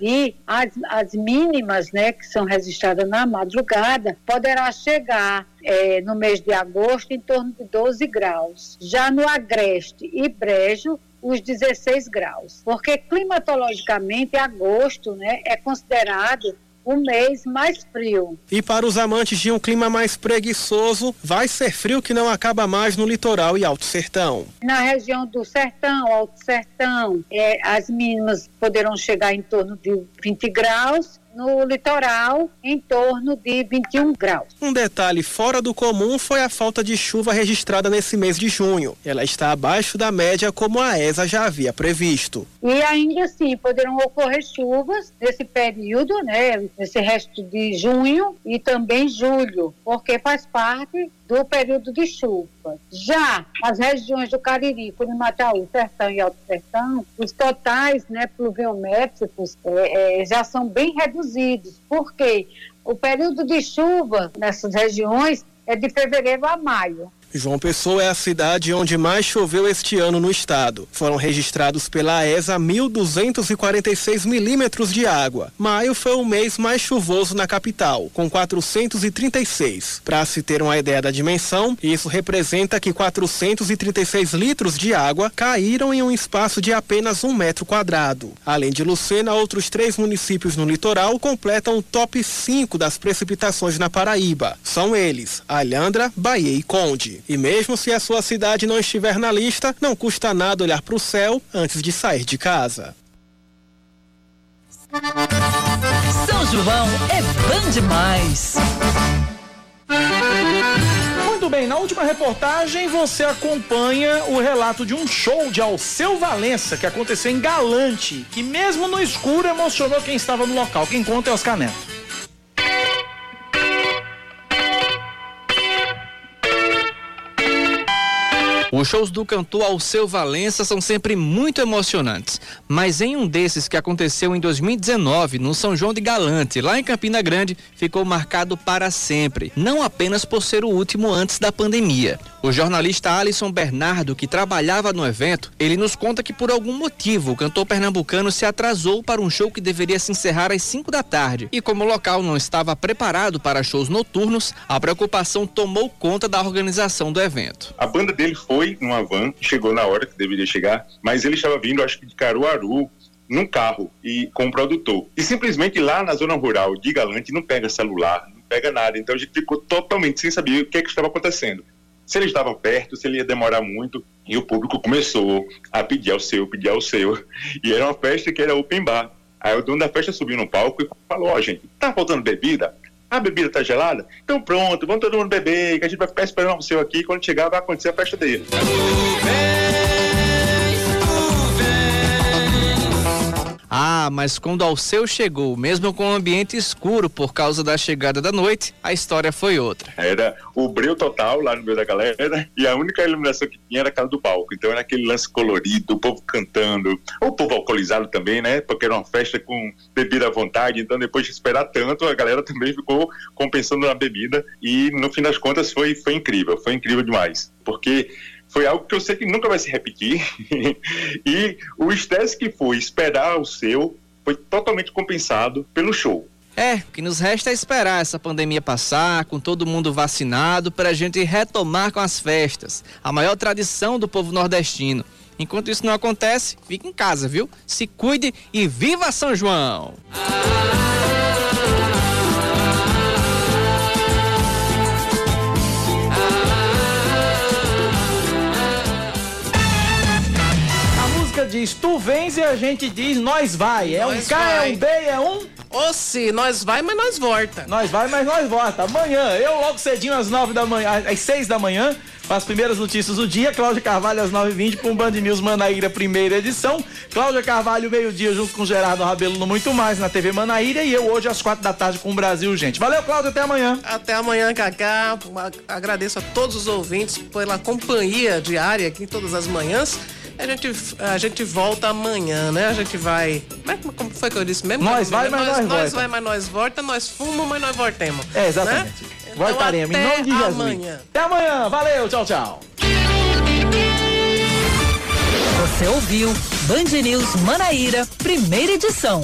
as, as mínimas, né, que são registradas na madrugada, poderá chegar eh, no mês de agosto em torno de 12 graus. Já no Agreste e Brejo, os 16 graus. Porque climatologicamente, agosto né, é considerado o mês mais frio. E para os amantes de um clima mais preguiçoso, vai ser frio que não acaba mais no litoral e alto sertão. Na região do Sertão, Alto Sertão, eh, as mínimas poderão chegar em torno de 20 graus. No litoral, em torno de 21 graus. Um detalhe fora do comum foi a falta de chuva registrada nesse mês de junho. Ela está abaixo da média, como a ESA já havia previsto. E ainda assim, poderão ocorrer chuvas nesse período, né, nesse resto de junho e também julho, porque faz parte do período de chuva. Já as regiões do Cariri, Curimataú, Sertão e Alto Sertão, os totais né, pluviométricos eh, eh, já são bem reduzidos, porque o período de chuva nessas regiões é de fevereiro a maio. João Pessoa é a cidade onde mais choveu este ano no estado. Foram registrados pela ESA 1.246 milímetros de água. Maio foi o mês mais chuvoso na capital, com 436. Para se ter uma ideia da dimensão, isso representa que 436 litros de água caíram em um espaço de apenas um metro quadrado. Além de Lucena, outros três municípios no litoral completam o top 5 das precipitações na Paraíba. São eles: Alhandra, Bahia e Conde. E mesmo se a sua cidade não estiver na lista, não custa nada olhar para o céu antes de sair de casa. São João é bom demais. Muito bem, na última reportagem você acompanha o relato de um show de Alceu Valença que aconteceu em Galante, que mesmo no escuro emocionou quem estava no local. Quem conta é Oscar Neto. Os shows do cantor Alceu Valença são sempre muito emocionantes, mas em um desses que aconteceu em 2019, no São João de Galante, lá em Campina Grande, ficou marcado para sempre, não apenas por ser o último antes da pandemia. O jornalista Alisson Bernardo, que trabalhava no evento, ele nos conta que por algum motivo o cantor pernambucano se atrasou para um show que deveria se encerrar às 5 da tarde. E como o local não estava preparado para shows noturnos, a preocupação tomou conta da organização do evento. A banda dele foi numa van, chegou na hora que deveria chegar, mas ele estava vindo, acho que de Caruaru, num carro e com o produtor. E simplesmente lá na zona rural de Galante não pega celular, não pega nada. Então a gente ficou totalmente sem saber o que, é que estava acontecendo. Se ele estava perto, se ele ia demorar muito. E o público começou a pedir ao seu, pedir ao seu. E era uma festa que era open bar. Aí o dono da festa subiu no palco e falou: Ó, oh, gente, tá faltando bebida? A bebida tá gelada? Então pronto, vamos todo mundo beber, que a gente vai ficar esperando o seu aqui. Quando chegar, vai acontecer a festa dele. Ah, mas quando Alceu chegou, mesmo com o ambiente escuro por causa da chegada da noite, a história foi outra. Era o breu total lá no meio da galera e a única iluminação que tinha era aquela do palco. Então era aquele lance colorido, o povo cantando, o povo alcoolizado também, né? Porque era uma festa com bebida à vontade. Então depois de esperar tanto, a galera também ficou compensando na bebida e no fim das contas foi, foi incrível, foi incrível demais. Porque foi algo que eu sei que nunca vai se repetir. e o estresse que foi esperar o seu foi totalmente compensado pelo show. É, o que nos resta é esperar essa pandemia passar, com todo mundo vacinado, para a gente retomar com as festas, a maior tradição do povo nordestino. Enquanto isso não acontece, fique em casa, viu? Se cuide e viva São João! Diz tu vens e a gente diz nós vai. É nós um K, vai. é um B, é um. Ou se nós vai, mas nós volta. Nós vai, mas nós volta. Amanhã, eu logo cedinho às nove da manhã, às seis da manhã, as primeiras notícias do dia. Cláudia Carvalho às 9h20 com o Band News Manaíra, primeira edição. Cláudia Carvalho, meio-dia, junto com Gerardo Rabelo no Muito Mais na TV Manaíra. E eu hoje às quatro da tarde com o Brasil, gente. Valeu, Cláudia, até amanhã. Até amanhã, Cacá. Agradeço a todos os ouvintes pela companhia diária aqui todas as manhãs. A gente, a gente volta amanhã, né? A gente vai. Como foi que eu disse mesmo? Nós vai, mas nós, nós, nós vai, mas nós volta, nós fumamos, mas nós voltemos. É, exatamente. Né? Então, Voltaremos, em nome de Jesus. Amanhã. Até amanhã. Valeu, tchau, tchau. Você ouviu Band News Manaíra, primeira edição.